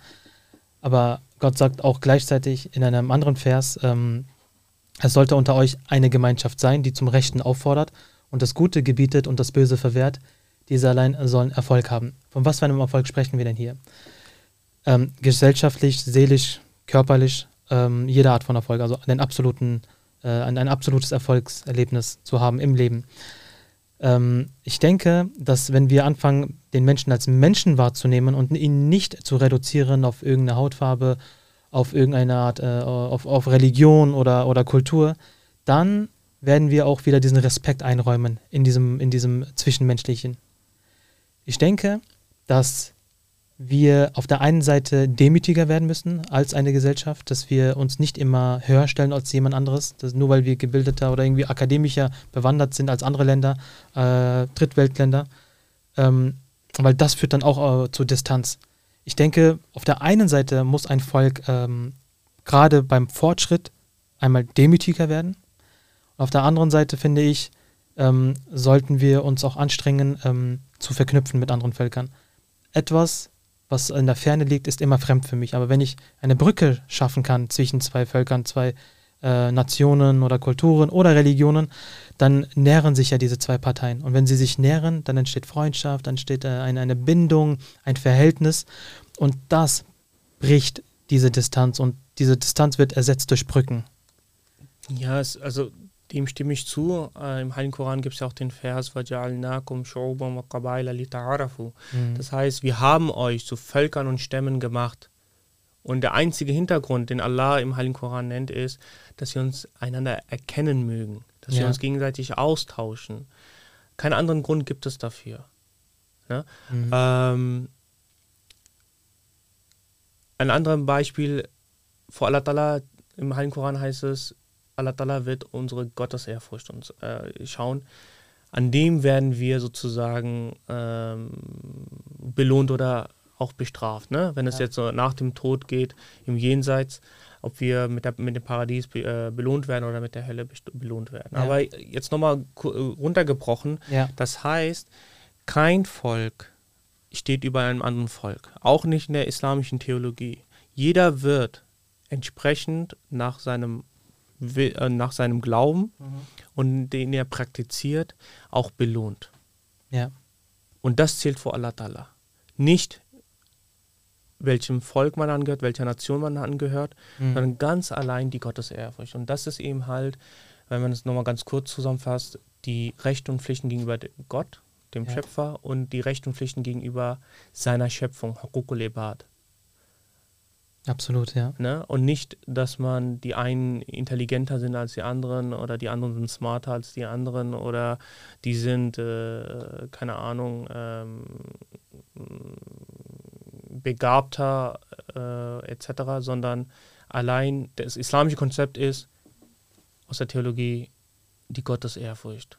Aber Gott sagt auch gleichzeitig in einem anderen Vers, ähm, es sollte unter euch eine Gemeinschaft sein, die zum Rechten auffordert und das Gute gebietet und das Böse verwehrt, diese allein sollen Erfolg haben. Von was für einem Erfolg sprechen wir denn hier? Ähm, gesellschaftlich, seelisch, körperlich, ähm, jede Art von Erfolg, also einen absoluten, äh, ein, absolutes Erfolgserlebnis zu haben im Leben. Ähm, ich denke, dass wenn wir anfangen, den Menschen als Menschen wahrzunehmen und ihn nicht zu reduzieren auf irgendeine Hautfarbe, auf irgendeine Art, äh, auf, auf Religion oder, oder Kultur, dann werden wir auch wieder diesen Respekt einräumen in diesem, in diesem Zwischenmenschlichen. Ich denke, dass wir auf der einen Seite demütiger werden müssen als eine Gesellschaft, dass wir uns nicht immer höher stellen als jemand anderes, dass nur weil wir gebildeter oder irgendwie akademischer bewandert sind als andere Länder, äh, Drittweltländer, ähm, weil das führt dann auch äh, zu Distanz. Ich denke, auf der einen Seite muss ein Volk ähm, gerade beim Fortschritt einmal demütiger werden. Auf der anderen Seite finde ich, ähm, sollten wir uns auch anstrengen, ähm, zu verknüpfen mit anderen Völkern. Etwas, was in der Ferne liegt, ist immer fremd für mich. Aber wenn ich eine Brücke schaffen kann zwischen zwei Völkern, zwei äh, Nationen oder Kulturen oder Religionen, dann nähren sich ja diese zwei Parteien. Und wenn sie sich nähren, dann entsteht Freundschaft, dann entsteht äh, eine, eine Bindung, ein Verhältnis. Und das bricht diese Distanz. Und diese Distanz wird ersetzt durch Brücken. Ja, es, also dem stimme ich zu. Äh, Im Heiligen Koran gibt es ja auch den Vers, وَجَعَلْنَاكُمْ شُعُوبًا وَقَبَائِلَ لِتَعَارَفُوا. Mhm. Das heißt, wir haben euch zu Völkern und Stämmen gemacht. und der einzige Hintergrund, den Allah im Heiligen Koran nennt, ist, dass wir uns einander erkennen mögen, dass wir Ja. uns gegenseitig austauschen. Keinen anderen Grund gibt es dafür. Ne? Mhm. Ähm, ein anderes Beispiel, vor Allah Ta'ala, im Heiligen Koran heißt es, Allah Ta'ala wird unsere Gottesehrfurcht uns äh, schauen. An dem werden wir sozusagen ähm, belohnt oder auch bestraft. Ne? Wenn es Ja. jetzt so nach dem Tod geht, im Jenseits, ob wir mit, der, mit dem Paradies be, äh, belohnt werden oder mit der Hölle belohnt werden. Ja. Aber jetzt nochmal runtergebrochen, Ja, das heißt, kein Volk steht über einem anderen Volk, auch nicht in der islamischen Theologie. Jeder wird entsprechend nach seinem, äh, nach seinem Glauben und den er praktiziert, auch belohnt. ja, Und das zählt vor Allah Ta'ala. Nicht welchem Volk man angehört, welcher Nation man angehört, Mhm. sondern ganz allein die Gottesehrfurcht. Und das ist eben halt, wenn man es nochmal ganz kurz zusammenfasst, die Rechte und Pflichten gegenüber Gott, dem Ja. Schöpfer, und die Rechte und Pflichten gegenüber seiner Schöpfung, Hukukul Ibad. absolut, ja. Ne? Und nicht, dass man die einen intelligenter sind als die anderen oder die anderen sind smarter als die anderen oder die sind, äh, keine Ahnung, ähm, begabter äh, etc., sondern allein das islamische Konzept ist aus der Theologie die Gottesehrfurcht.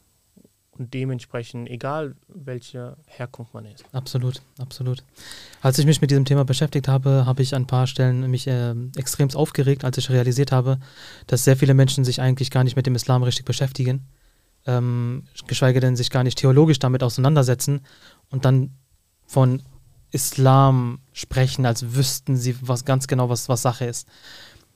Und dementsprechend, egal welche Herkunft man ist. Absolut, absolut. Als ich mich mit diesem Thema beschäftigt habe, habe ich an ein paar Stellen mich äh, extremst aufgeregt, als ich realisiert habe, dass sehr viele Menschen sich eigentlich gar nicht mit dem Islam richtig beschäftigen, ähm, geschweige denn sich gar nicht theologisch damit auseinandersetzen und dann von Islam sprechen, als wüssten sie was ganz genau, was, was Sache ist.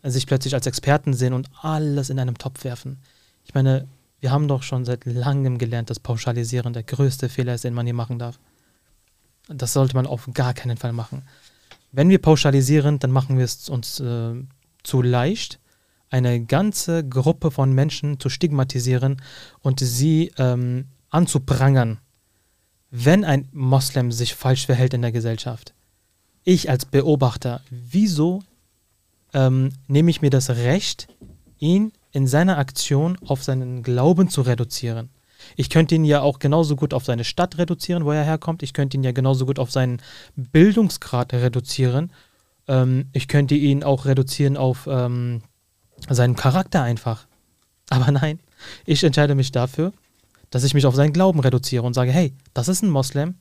Sich plötzlich als Experten sehen und alles in einem Topf werfen. Ich meine, wir haben doch schon seit langem gelernt, dass Pauschalisieren der größte Fehler ist, den man hier machen darf. Das sollte man auf gar keinen Fall machen. Wenn wir pauschalisieren, dann machen wir es uns äh, zu leicht, eine ganze Gruppe von Menschen zu stigmatisieren und sie ähm, anzuprangern, wenn ein Moslem sich falsch verhält in der Gesellschaft. Ich als Beobachter, wieso ähm, nehme ich mir das Recht, ihn in seiner Aktion auf seinen Glauben zu reduzieren? Ich könnte ihn ja auch genauso gut auf seine Stadt reduzieren, wo er herkommt. Ich könnte ihn ja genauso gut auf seinen Bildungsgrad reduzieren. Ähm, ich könnte ihn auch reduzieren auf ähm, seinen Charakter einfach. Aber nein, ich entscheide mich dafür, dass ich mich auf seinen Glauben reduziere und sage, hey, das ist ein Moslem,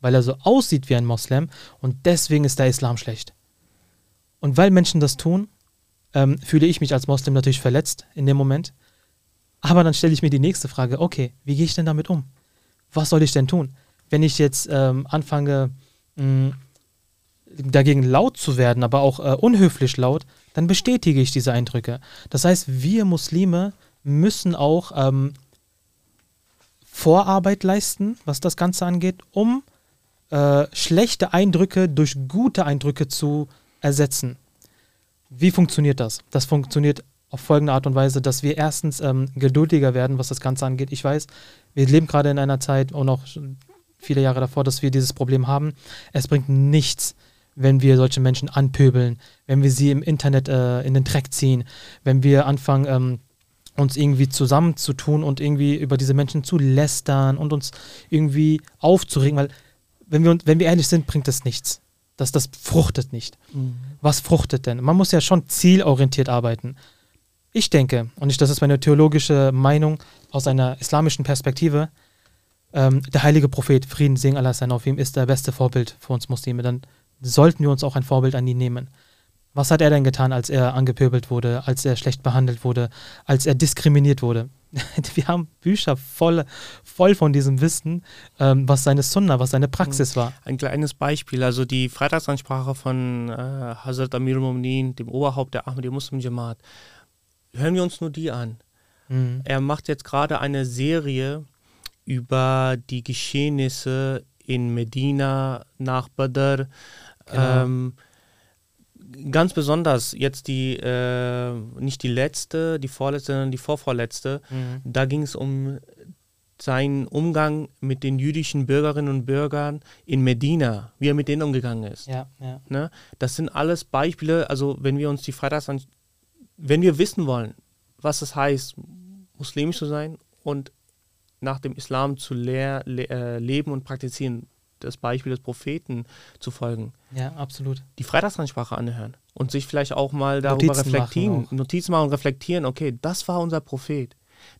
weil er so aussieht wie ein Moslem und deswegen ist der Islam schlecht. Und weil Menschen das tun, ähm, fühle ich mich als Moslem natürlich verletzt in dem Moment. Aber dann stelle ich mir die nächste Frage, okay, wie gehe ich denn damit um? Was soll ich denn tun? Wenn ich jetzt ähm, anfange, mh, dagegen laut zu werden, aber auch äh, unhöflich laut, dann bestätige ich diese Eindrücke. Das heißt, wir Muslime müssen auch ähm, Vorarbeit leisten, was das Ganze angeht, um äh, schlechte Eindrücke durch gute Eindrücke zu ersetzen. Wie funktioniert das? Das funktioniert auf folgende Art und Weise, dass wir erstens ähm, geduldiger werden, was das Ganze angeht. Ich weiß, wir leben gerade in einer Zeit und auch viele Jahre davor, dass wir dieses Problem haben. Es bringt nichts, wenn wir solche Menschen anpöbeln, wenn wir sie im Internet äh, in den Dreck ziehen, wenn wir anfangen, ähm, uns irgendwie zusammenzutun und irgendwie über diese Menschen zu lästern und uns irgendwie aufzuregen, weil wenn wir, wenn wir ehrlich sind, bringt das nichts. Das, das fruchtet nicht. Mhm. Was fruchtet denn? Man muss ja schon zielorientiert arbeiten. Ich denke, und ich, das ist meine theologische Meinung aus einer islamischen Perspektive, ähm, der heilige Prophet, Frieden, Segen Allah sein auf ihm, ist der beste Vorbild für uns Muslime. Dann sollten wir uns auch ein Vorbild an ihn nehmen. Was hat er denn getan, als er angepöbelt wurde, als er schlecht behandelt wurde, als er diskriminiert wurde? Wir haben Bücher voll, voll von diesem Wissen, ähm, was seine Sunna, was seine Praxis war. Ein kleines Beispiel, also die Freitagsansprache von äh, Hazrat Amir Mumnin, dem Oberhaupt der Ahmadi Muslim Jamaat. Hören wir uns nur die an. Mhm. Er macht jetzt gerade eine Serie über die Geschehnisse in Medina nach Badr. Genau. Ähm, ganz besonders jetzt die, äh, nicht die letzte, die vorletzte, sondern die vorvorletzte. Mhm. Da ging es um seinen Umgang mit den jüdischen Bürgerinnen und Bürgern in Medina, wie er mit denen umgegangen ist. Ja, ja. Ne? Das sind alles Beispiele, also wenn wir uns die Freitags wenn wir wissen wollen, was es heißt, muslimisch zu sein und nach dem Islam zu lehr, le, äh, leben und praktizieren, das Beispiel des Propheten zu folgen, Ja, absolut. die Freitagsansprache anhören und sich vielleicht auch mal darüber Notizen machen reflektieren, auch. Notizen machen und reflektieren, okay, das war unser Prophet.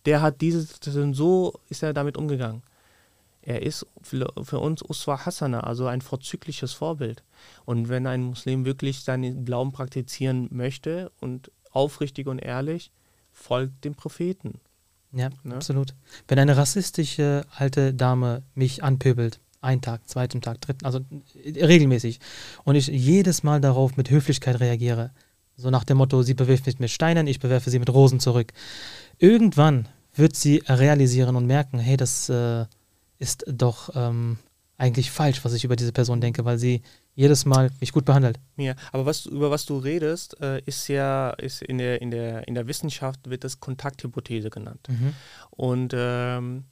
Der hat dieses, so ist er damit umgegangen. Er ist für, uns Uswa Hasana, also ein vorzügliches Vorbild. Und wenn ein Muslim wirklich seinen Glauben praktizieren möchte und aufrichtig und ehrlich, folgt dem Propheten. Ja, Ne? absolut. Wenn eine rassistische alte Dame mich anpöbelt, einen Tag, zweiten Tag, dritten, also äh, regelmäßig, und ich jedes Mal darauf mit Höflichkeit reagiere, so nach dem Motto, sie bewirft mich mit Steinen, ich bewerfe sie mit Rosen zurück. Irgendwann wird sie realisieren und merken, hey, das äh, ist doch ähm, eigentlich falsch, was ich über diese Person denke, weil sie jedes Mal mich gut behandelt. Ja, aber was, über was du redest, äh, ist ja, ist in der, in der, in der Wissenschaft wird das Kontakthypothese genannt. Und ähm,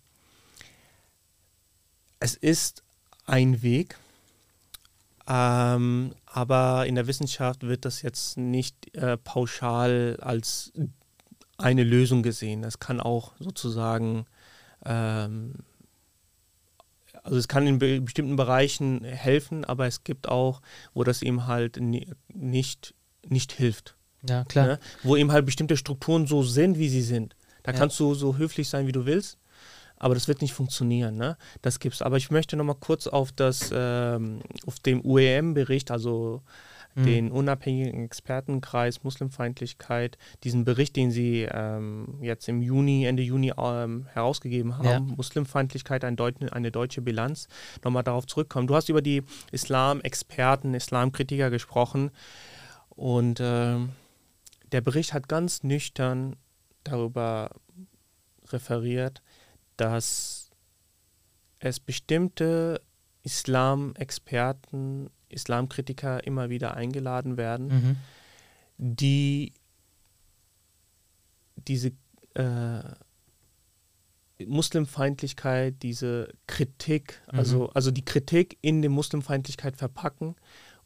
es ist ein Weg, ähm, aber in der Wissenschaft wird das jetzt nicht äh, pauschal als eine Lösung gesehen. Das kann auch sozusagen, ähm, also es kann in be bestimmten Bereichen helfen, aber es gibt auch, wo das eben halt ni nicht, nicht hilft. Ja, klar. Ne? Wo eben halt bestimmte Strukturen so sind, wie sie sind. Da Ja. kannst du so höflich sein, wie du willst, aber das wird nicht funktionieren. Ne? Das gibt's. Aber ich möchte nochmal kurz auf das, ähm, auf den UEM-Bericht, also Mhm. den unabhängigen Expertenkreis Muslimfeindlichkeit, diesen Bericht, den sie ähm, jetzt im Juni, Ende Juni ähm, herausgegeben haben, Ja. Muslimfeindlichkeit, ein Deut eine deutsche Bilanz, nochmal darauf zurückkommen. Du hast über die Islam-Experten, Islamkritiker gesprochen und ähm, der Bericht hat ganz nüchtern darüber referiert, dass es bestimmte Islam-Experten, Islamkritiker immer wieder eingeladen werden, Mhm. die diese äh, Muslimfeindlichkeit, diese Kritik, Mhm. also, also die Kritik in der Muslimfeindlichkeit verpacken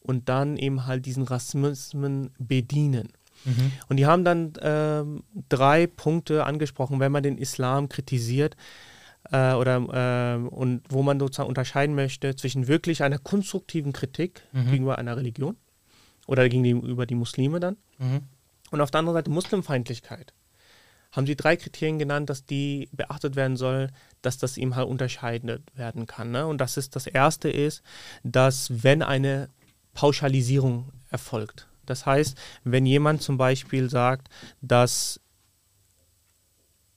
und dann eben halt diesen Rassismen bedienen. Mhm. Und die haben dann ähm, drei Punkte angesprochen, wenn man den Islam kritisiert äh, oder ähm, und wo man sozusagen unterscheiden möchte zwischen wirklich einer konstruktiven Kritik Mhm. gegenüber einer Religion oder gegenüber die Muslime dann Mhm. und auf der anderen Seite Muslimfeindlichkeit. Haben sie drei Kriterien genannt, dass die beachtet werden soll, dass das eben halt unterscheiden werden kann. Ne? Und das ist das erste ist, dass wenn eine Pauschalisierung erfolgt. Das heißt, wenn jemand zum Beispiel sagt, dass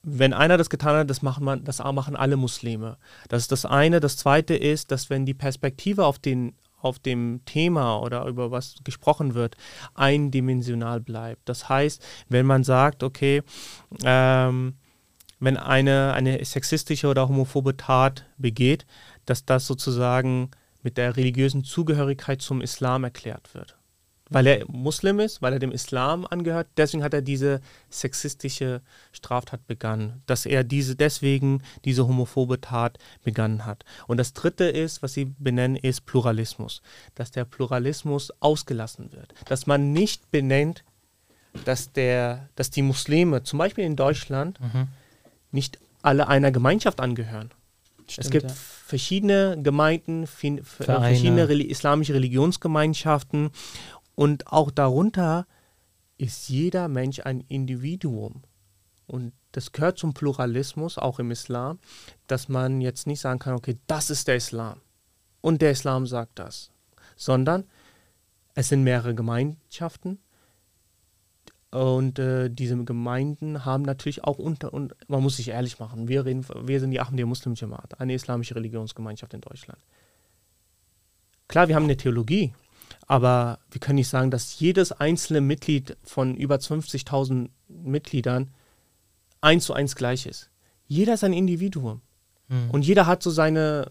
wenn einer das getan hat, das machen, man, das machen alle Muslime. Das ist das eine. Das zweite ist, dass wenn die Perspektive auf, den, auf dem Thema oder über was gesprochen wird, eindimensional bleibt. Das heißt, wenn man sagt, okay, ähm, wenn eine, eine sexistische oder homophobe Tat begeht, dass das sozusagen mit der religiösen Zugehörigkeit zum Islam erklärt wird. Weil er Muslim ist, weil er dem Islam angehört, deswegen hat er diese sexistische Straftat begangen, dass er diese deswegen diese homophobe Tat begangen hat. Und das dritte ist, was sie benennen, ist Pluralismus, dass der Pluralismus ausgelassen wird, dass man nicht benennt, dass der, dass die Muslime, zum Beispiel in Deutschland, Mhm. nicht alle einer Gemeinschaft angehören. es Stimmt, gibt ja. verschiedene Gemeinden, äh, verschiedene islamische Religionsgemeinschaften und auch darunter ist jeder Mensch ein Individuum. Und das gehört zum Pluralismus, auch im Islam, dass man jetzt nicht sagen kann, okay, das ist der Islam. Und der Islam sagt das, sondern es sind mehrere Gemeinschaften. Und äh, diese Gemeinden haben natürlich auch unter, und man muss sich ehrlich machen, wir, reden, wir sind die Ahmadiyya Muslim Jamaat, eine islamische Religionsgemeinschaft in Deutschland. Klar, wir haben eine Theologie, aber wir können nicht sagen, dass jedes einzelne Mitglied von über 50.000 Mitgliedern eins zu eins gleich ist. Jeder ist ein Individuum. Mhm. Und jeder hat so seine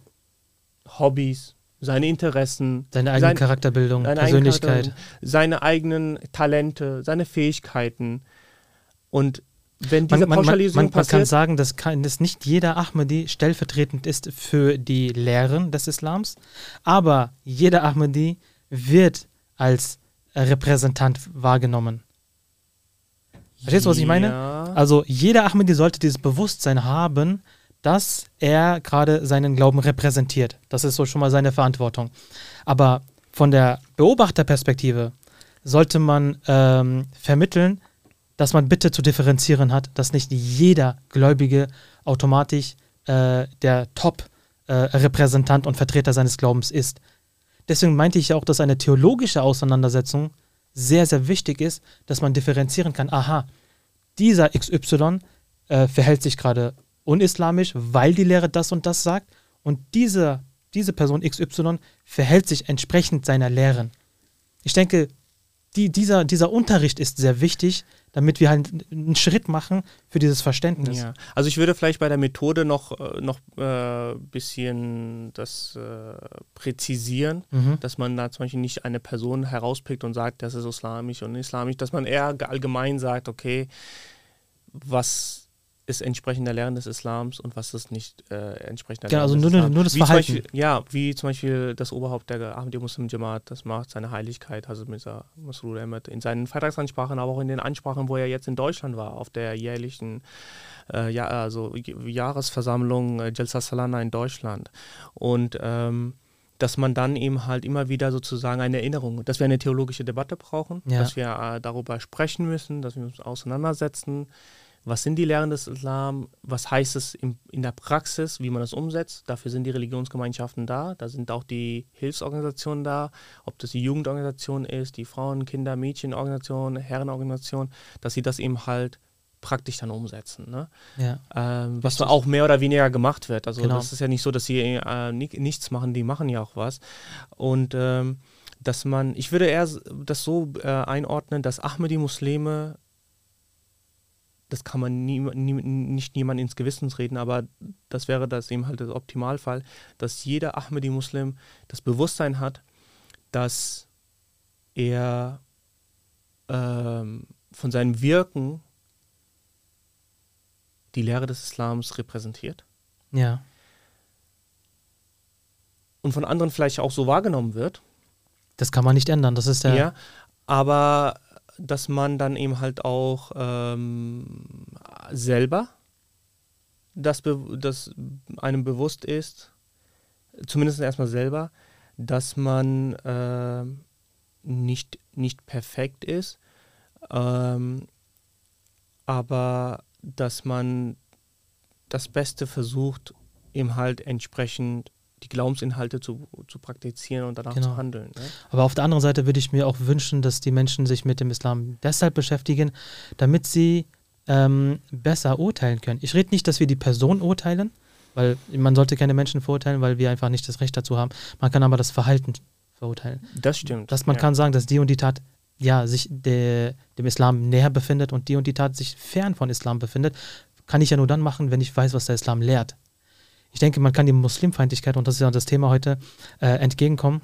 Hobbys, seine Interessen, Seine eigene sein- Charakterbildung, seine eigene Persönlichkeit. Charakter- seine eigenen Talente, seine Fähigkeiten. Und wenn diese Man, man, man, Pauschalisierung man, kann passiert, sagen, dass, kein, dass nicht jeder Ahmadi stellvertretend ist für die Lehren des Islams, aber jeder Ahmadi wird als Repräsentant wahrgenommen. Verstehst du, was ich meine? Ja. Also jeder Ahmadi sollte dieses Bewusstsein haben, dass er gerade seinen Glauben repräsentiert. Das ist so schon mal seine Verantwortung. Aber von der Beobachterperspektive sollte man ähm, vermitteln, dass man bitte zu differenzieren hat, dass nicht jeder Gläubige automatisch äh, der Top-Repräsentant und Vertreter seines Glaubens ist. Deswegen meinte ich ja auch, dass eine theologische Auseinandersetzung sehr, sehr wichtig ist, dass man differenzieren kann. Aha, dieser XY äh, verhält sich gerade unislamisch, weil die Lehre das und das sagt. Und diese, diese Person XY verhält sich entsprechend seiner Lehren. Ich denke, die, dieser, dieser Unterricht ist sehr wichtig, damit wir halt einen Schritt machen für dieses Verständnis. Ja. Also ich würde vielleicht bei der Methode noch äh, noch äh, bisschen das äh, präzisieren, Mhm. dass man da zum Beispiel nicht eine Person herauspickt und sagt, das ist islamisch und islamisch, dass man eher allgemein sagt, okay, was ist entsprechend der Lehren des Islams und was ist nicht äh, entsprechend der Genau, also Lehren des nur- Islams. nur das wie Verhalten. Beispiel, ja, wie zum Beispiel das Oberhaupt der Ahmadiyya Muslim Jamaat, das macht seine Heiligkeit, Hazrat Mirza Masroor Ahmad, in seinen Vertragsansprachen, aber auch in den Ansprachen, wo er jetzt in Deutschland war, auf der jährlichen äh, ja, also Jahresversammlung äh, Jalsa Salana in Deutschland. Und ähm, dass man dann eben halt immer wieder sozusagen eine Erinnerung, dass wir eine theologische Debatte brauchen, Ja. dass wir äh, darüber sprechen müssen, dass wir uns auseinandersetzen. Was sind die Lehren des Islam? Was heißt es im, in der Praxis, wie man das umsetzt? Dafür sind die Religionsgemeinschaften da. Da sind auch die Hilfsorganisationen da, ob das die Jugendorganisation ist, die Frauen-, Kinder-, Mädchenorganisation, Herrenorganisation, dass sie das eben halt praktisch dann umsetzen. Ne? Ja. ähm, was auch mehr oder weniger gemacht wird. Also Genau. das ist ja nicht so, dass sie äh, ni nichts machen, die machen ja auch was. Und ähm, dass man, ich würde eher das so äh, einordnen, dass Ahmadi-Muslime, das kann man nie, nie, nicht niemand ins Gewissen reden, aber das wäre das eben halt der Optimalfall, dass jeder Ahmadi-Muslim das Bewusstsein hat, dass er ähm, von seinem Wirken die Lehre des Islams repräsentiert Ja. und von anderen vielleicht auch so wahrgenommen wird. Das kann man nicht ändern. Das ist der. Ja. aber dass man dann eben halt auch ähm, selber das, das einem bewusst ist, zumindest erstmal selber, dass man ähm, nicht, nicht perfekt ist, ähm, aber dass man das Beste versucht, eben halt entsprechend die Glaubensinhalte zu, zu praktizieren und danach Genau. zu handeln. Ne? Aber auf der anderen Seite würde ich mir auch wünschen, dass die Menschen sich mit dem Islam deshalb beschäftigen, damit sie ähm, besser urteilen können. Ich rede nicht, dass wir die Person urteilen, weil man sollte keine Menschen verurteilen, weil wir einfach nicht das Recht dazu haben. Man kann aber das Verhalten verurteilen. Das stimmt. Dass man ja. kann sagen, dass die und die Tat ja sich der, dem Islam näher befindet und die und die Tat sich fern von Islam befindet, kann ich ja nur dann machen, wenn ich weiß, was der Islam lehrt. Ich denke, man kann die Muslimfeindlichkeit, und das ist ja das Thema heute, äh, entgegenkommen,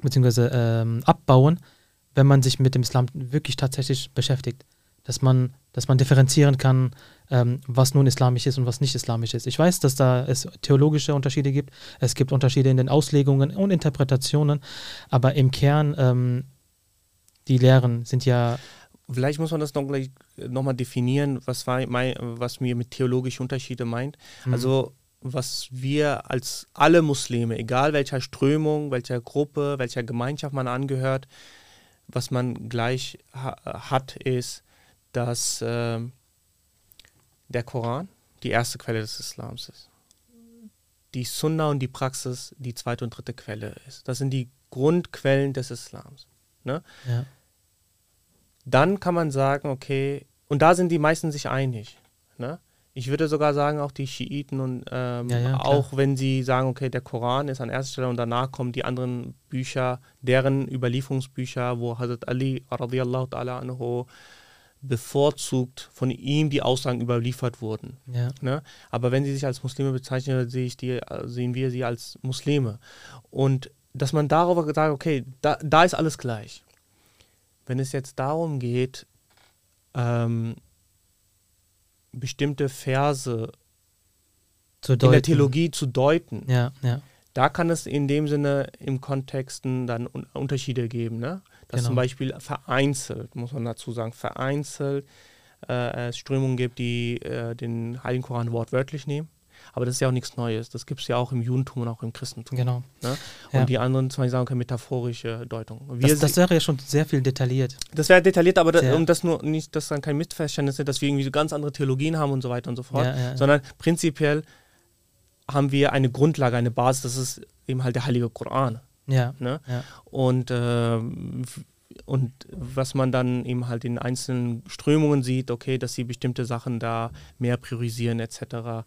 beziehungsweise ähm, abbauen, wenn man sich mit dem Islam wirklich tatsächlich beschäftigt. Dass man, dass man differenzieren kann, ähm, was nun islamisch ist und was nicht islamisch ist. Ich weiß, dass da es theologische Unterschiede gibt, es gibt Unterschiede in den Auslegungen und Interpretationen, aber im Kern, ähm, die Lehren sind ja Vielleicht muss man das noch gleich nochmal definieren, was, war mein, was mir mit theologischen Unterschiede meint. Mhm. Also was wir als alle Muslime, egal welcher Strömung, welcher Gruppe, welcher Gemeinschaft man angehört, was man gleich ha hat, ist, dass äh, der Koran die erste Quelle des Islams ist. Die Sunna und die Praxis die zweite und dritte Quelle ist. Das sind die Grundquellen des Islams. Ne? ja, dann kann man sagen, okay, und da sind die meisten sich einig. Ne? Ich würde sogar sagen, auch die Schiiten und ähm, Ja, ja, auch wenn sie sagen, okay, der Koran ist an erster Stelle und danach kommen die anderen Bücher, deren Überlieferungsbücher, wo Hazrat Ali radiallahu ta'ala anhu bevorzugt von ihm die Aussagen überliefert wurden. ja, Ne? Aber wenn sie sich als Muslime bezeichnen, sehe ich die, sehen wir sie als Muslime. Und dass man darauf sagt, okay, da, da ist alles gleich. Wenn es jetzt darum geht, ähm, bestimmte Verse zu in der. Theologie zu deuten, Ja, ja, da kann es in dem Sinne im Kontexten dann un Unterschiede geben. Ne? Dass Genau. zum Beispiel vereinzelt, muss man dazu sagen, vereinzelt äh, es Strömungen gibt, die äh, den Heiligen Koran wortwörtlich nehmen. Aber das ist ja auch nichts Neues. Das gibt es ja auch im Judentum und auch im Christentum. genau. Ne? Ja. Und die anderen zum Beispiel sagen, okay, metaphorische Deutung. Das, das wäre ja schon sehr viel detailliert. das wäre detailliert, aber da, um das nur nicht, dass dann kein Missverständnis ist, dass wir irgendwie so ganz andere Theologien haben und so weiter und so fort, Ja, ja, ja. sondern prinzipiell haben wir eine Grundlage, eine Basis, das ist eben halt der Heilige Koran. Ja, Ne? ja, Und, f- und was man dann eben halt in einzelnen Strömungen sieht, okay, dass sie bestimmte Sachen da mehr priorisieren etc.,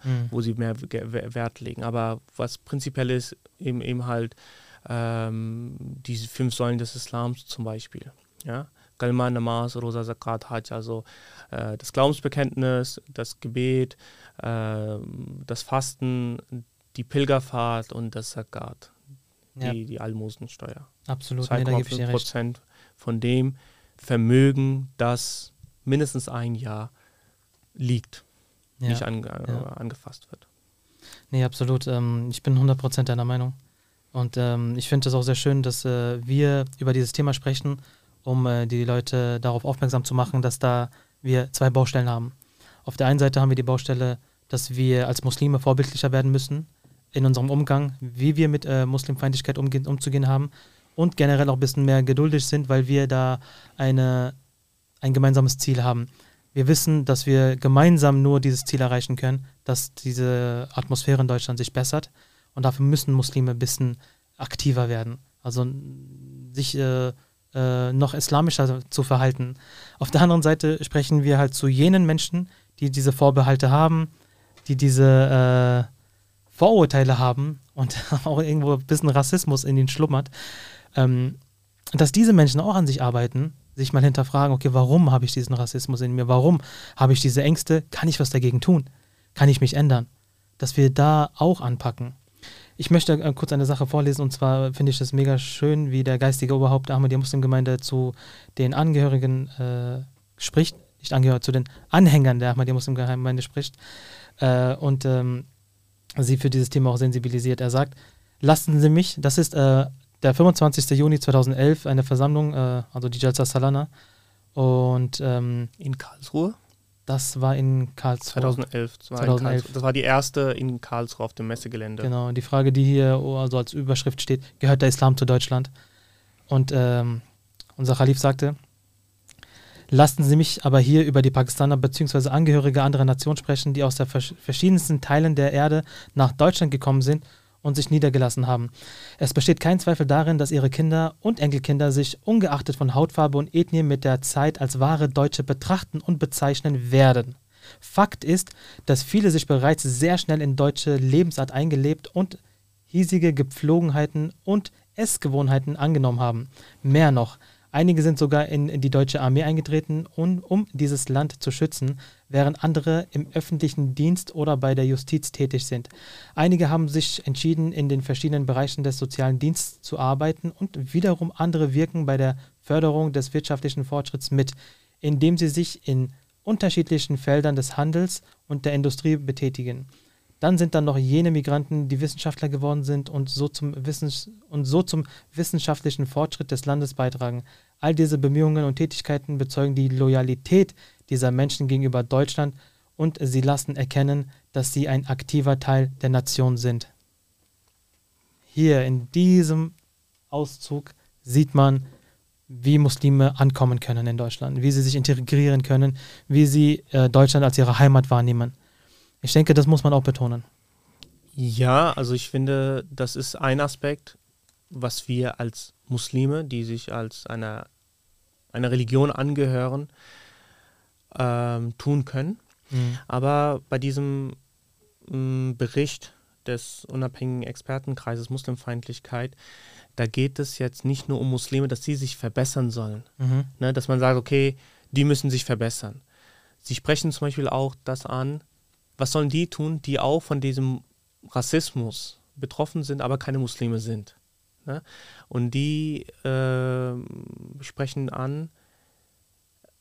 Mhm. wo sie mehr Wert legen. Aber was prinzipiell ist, eben, eben halt ähm, diese fünf Säulen des Islams zum Beispiel. Ja? Kalma, Namaz, Rosa, Zakat, Hajj, also äh, das Glaubensbekenntnis, das Gebet, äh, das Fasten, die Pilgerfahrt und das Zakat, ja die, die Almosensteuer. absolut. Nee, da gebe ich dir 2,5 recht. Prozent von dem Vermögen, das mindestens ein Jahr liegt, Ja. nicht ange ja. angefasst wird. Nee, absolut. Ähm, ich bin 100% deiner Meinung. Und ähm, ich finde es auch sehr schön, dass äh, wir über dieses Thema sprechen, um äh, die Leute darauf aufmerksam zu machen, dass da wir zwei Baustellen haben. Auf der einen Seite haben wir die Baustelle, dass wir als Muslime vorbildlicher werden müssen in unserem Umgang, wie wir mit äh, Muslimfeindlichkeit umgehen, umzugehen haben und generell auch ein bisschen mehr geduldig sind, weil wir da eine, ein gemeinsames Ziel haben. Wir wissen, dass wir gemeinsam nur dieses Ziel erreichen können, dass diese Atmosphäre in Deutschland sich bessert. Und dafür müssen Muslime ein bisschen aktiver werden. Also sich äh, äh, noch islamischer zu verhalten. Auf der anderen Seite sprechen wir halt zu jenen Menschen, die diese Vorbehalte haben, die diese äh, Vorurteile haben und auch irgendwo ein bisschen Rassismus in ihnen schlummert. Ähm, dass diese Menschen auch an sich arbeiten, sich mal hinterfragen, okay, warum habe ich diesen Rassismus in mir? Warum habe ich diese Ängste? Kann ich was dagegen tun? Kann ich mich ändern? Dass wir da auch anpacken. Ich möchte äh, kurz eine Sache vorlesen und zwar finde ich es mega schön, wie der geistige Oberhaupt der Ahmadiyya Muslimgemeinde zu den Angehörigen äh, spricht, nicht Angehörigen, zu den Anhängern der Ahmadiyya Muslimgemeinde spricht äh, und ähm, sie für dieses Thema auch sensibilisiert. Er sagt, lassen Sie mich, das ist äh, der 25. Juni 2011, eine Versammlung, äh, also die Jalsa Salana und ähm, In Karlsruhe? das war in Karlsruhe. 2011. Das war, in 2011. Karlsruhe. das war die erste in Karlsruhe auf dem Messegelände. Genau, die Frage, die hier oh, also als Überschrift steht, gehört der Islam zu Deutschland? Und ähm, unser Khalif sagte, lassen Sie mich aber hier über die Pakistaner bzw. Angehörige anderer Nationen sprechen, die aus den versch- verschiedensten Teilen der Erde nach Deutschland gekommen sind und sich niedergelassen haben. Es besteht kein Zweifel darin, dass ihre Kinder und Enkelkinder sich ungeachtet von Hautfarbe und Ethnie mit der Zeit als wahre Deutsche betrachten und bezeichnen werden. Fakt ist, dass viele sich bereits sehr schnell in deutsche Lebensart eingelebt und hiesige Gepflogenheiten und Essgewohnheiten angenommen haben. Mehr noch, Einige sind sogar in, die deutsche Armee eingetreten, um, um dieses Land zu schützen, während andere im öffentlichen Dienst oder bei der Justiz tätig sind. Einige haben sich entschieden, in den verschiedenen Bereichen des sozialen Dienstes zu arbeiten und wiederum andere wirken bei der Förderung des wirtschaftlichen Fortschritts mit, indem sie sich in unterschiedlichen Feldern des Handels und der Industrie betätigen. Dann sind dann noch jene Migranten, die Wissenschaftler geworden sind und so zum, Wissens und so zum wissenschaftlichen Fortschritt des Landes beitragen. All diese Bemühungen und Tätigkeiten bezeugen die Loyalität dieser Menschen gegenüber Deutschland und sie lassen erkennen, dass sie ein aktiver Teil der Nation sind. Hier in diesem Auszug sieht man, wie Muslime ankommen können in Deutschland, wie sie sich integrieren können, wie sie äh, Deutschland als ihre Heimat wahrnehmen. Ich denke, das muss man auch betonen. Ja, also ich finde, das ist ein Aspekt, was wir als Muslime, die sich als einer, einer Religion angehören, ähm, tun können. Mhm. Aber bei diesem ähm, Bericht des unabhängigen Expertenkreises Muslimfeindlichkeit, da geht es jetzt nicht nur um Muslime, dass sie sich verbessern sollen. Mhm. Ne, dass man sagt, okay, die müssen sich verbessern. Sie sprechen zum Beispiel auch das an, was sollen die tun, die auch von diesem Rassismus betroffen sind, aber keine Muslime sind. Ne? Und die äh, sprechen an,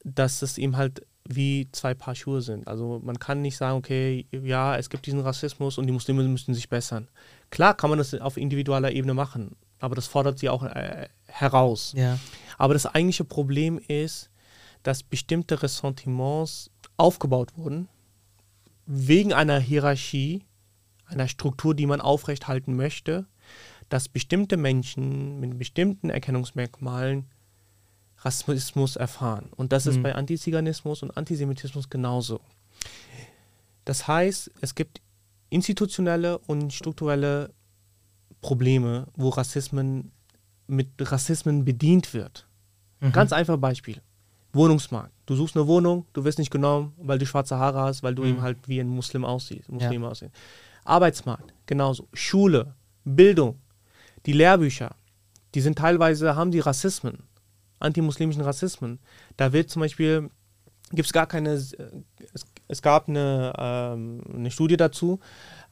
dass es eben halt wie zwei Paar Schuhe sind. Also man kann nicht sagen, okay, ja, es gibt diesen Rassismus und die Muslime müssen sich bessern. Klar kann man das auf individueller Ebene machen, aber das fordert sie auch äh, heraus. Ja. Aber das eigentliche Problem ist, dass bestimmte Ressentiments aufgebaut wurden wegen einer Hierarchie, einer Struktur, die man aufrechthalten möchte, dass bestimmte Menschen mit bestimmten Erkennungsmerkmalen Rassismus erfahren. Und das mhm. ist bei Antiziganismus und Antisemitismus genauso. Das heißt, es gibt institutionelle und strukturelle Probleme, wo Rassismen mit Rassismen bedient wird. Mhm. Ganz einfaches Beispiel. Wohnungsmarkt. Du suchst eine Wohnung, du wirst nicht genommen, weil du schwarze Haare hast, weil du mhm. eben halt wie ein Muslim aussiehst. Muslim ja. aussiehst. Arbeitsmarkt, genauso. Schule, Bildung, die Lehrbücher, die sind teilweise, haben die Rassismen, antimuslimischen Rassismen. Da wird zum Beispiel, gibt es gar keine, es, gab eine, ähm, eine Studie dazu,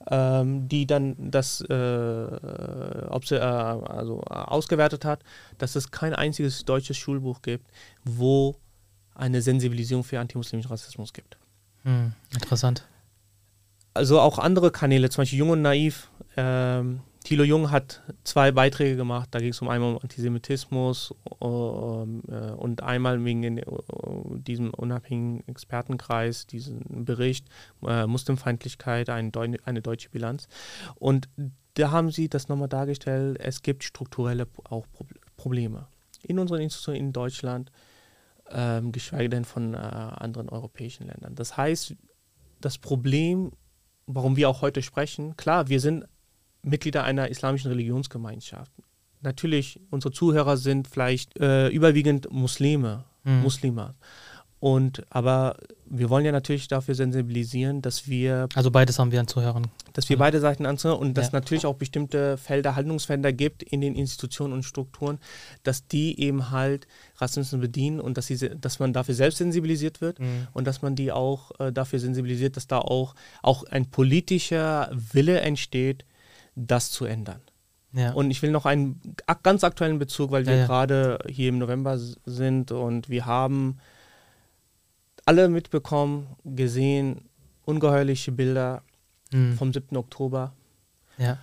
ähm, die dann das äh, ob sie, äh, also, ausgewertet hat, dass es kein einziges deutsches Schulbuch gibt, wo eine Sensibilisierung für antimuslimischen Rassismus gibt. Hm, interessant. Also auch andere Kanäle, zum Beispiel Jung und Naiv. Ähm, Thilo Jung hat zwei Beiträge gemacht. Da ging es um einmal um Antisemitismus ähm, äh, und einmal wegen den, äh, diesem unabhängigen Expertenkreis, diesen Bericht äh, Muslimfeindlichkeit, ein Deu eine deutsche Bilanz. Und da haben sie das nochmal dargestellt. Es gibt strukturelle auch Probleme in unseren Institutionen in Deutschland ähm, geschweige denn von äh, anderen europäischen Ländern. Das heißt, das Problem, warum wir auch heute sprechen, klar, wir sind Mitglieder einer islamischen Religionsgemeinschaft. Natürlich, unsere Zuhörer sind vielleicht äh, überwiegend Muslime, mhm. Muslime. Und aber wir wollen ja natürlich dafür sensibilisieren, dass wir. Also beides haben wir an Zuhörern. Dass wir beide Seiten anzuhören und dass ja. natürlich auch bestimmte Felder, Handlungsfelder gibt in den Institutionen und Strukturen, dass die eben halt Rassismus bedienen und dass, sie, dass man dafür selbst sensibilisiert wird mhm. und dass man die auch äh, dafür sensibilisiert, dass da auch, auch ein politischer Wille entsteht, das zu ändern. Ja. Und ich will noch einen ganz aktuellen Bezug, weil wir ja, gerade hier im November sind und wir haben alle mitbekommen, gesehen, ungeheuerliche Bilder mhm. vom 7. Oktober. Ja.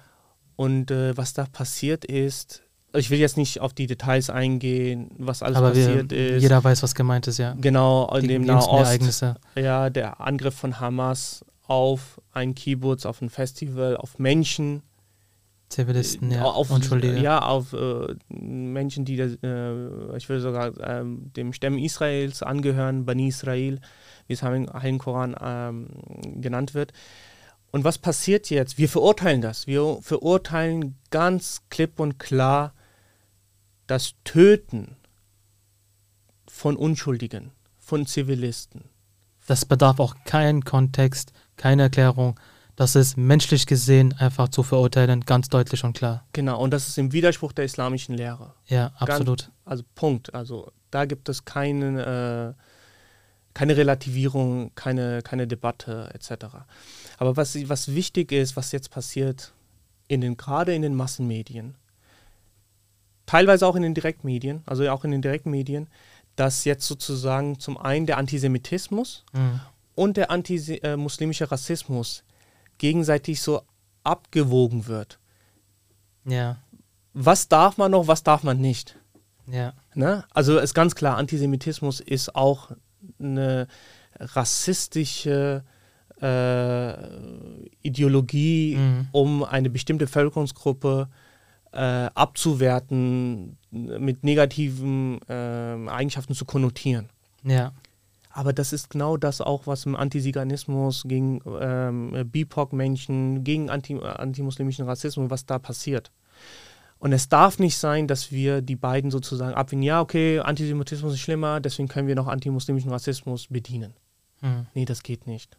Und äh, was da passiert ist, ich will jetzt nicht auf die Details eingehen, was alles Aber passiert wir, ist. Jeder weiß, was gemeint ist, ja. Genau, in dem Nahost. Ja, der Angriff von Hamas auf ein Kibbutz, auf ein Festival, auf Menschen. Zivilisten, ja. Auf, Unschuldige. Ja, auf äh, Menschen, die, äh, ich würde sogar äh, dem Stämmen Israels angehören, Bani Israel, wie es im Heiligen Koran ähm, genannt wird. Und was passiert jetzt? Wir verurteilen das. Wir verurteilen ganz klipp und klar das Töten von Unschuldigen, von Zivilisten. Das bedarf auch keinen Kontext, keine Erklärung. Das ist menschlich gesehen einfach zu verurteilen, ganz deutlich und klar. Genau, und das ist im Widerspruch der islamischen Lehre. Ja, absolut. Ganz, also Punkt. Also da gibt es keine, äh, keine Relativierung, keine, keine Debatte etc. Aber was, was wichtig ist, was jetzt passiert, in den, gerade in den Massenmedien, teilweise auch in den Direktmedien, also auch in den Direktmedien, dass jetzt sozusagen zum einen der Antisemitismus Mhm. und der antimuslimische Rassismus gegenseitig so abgewogen wird. Ja, Was darf man noch, was darf man nicht? ja, Ne? Also ist ganz klar, Antisemitismus ist auch eine rassistische äh, Ideologie, Mhm. um eine bestimmte Bevölkerungsgruppe äh, abzuwerten, mit negativen äh, Eigenschaften zu konnotieren. ja, Aber das ist genau das auch, was im Antiziganismus gegen ähm, BIPOC-Menschen, gegen anti, antimuslimischen Rassismus, was da passiert. Und es darf nicht sein, dass wir die beiden sozusagen abwägen, ja, okay, Antisemitismus ist schlimmer, deswegen können wir noch antimuslimischen Rassismus bedienen. Mhm. Nee, das geht nicht.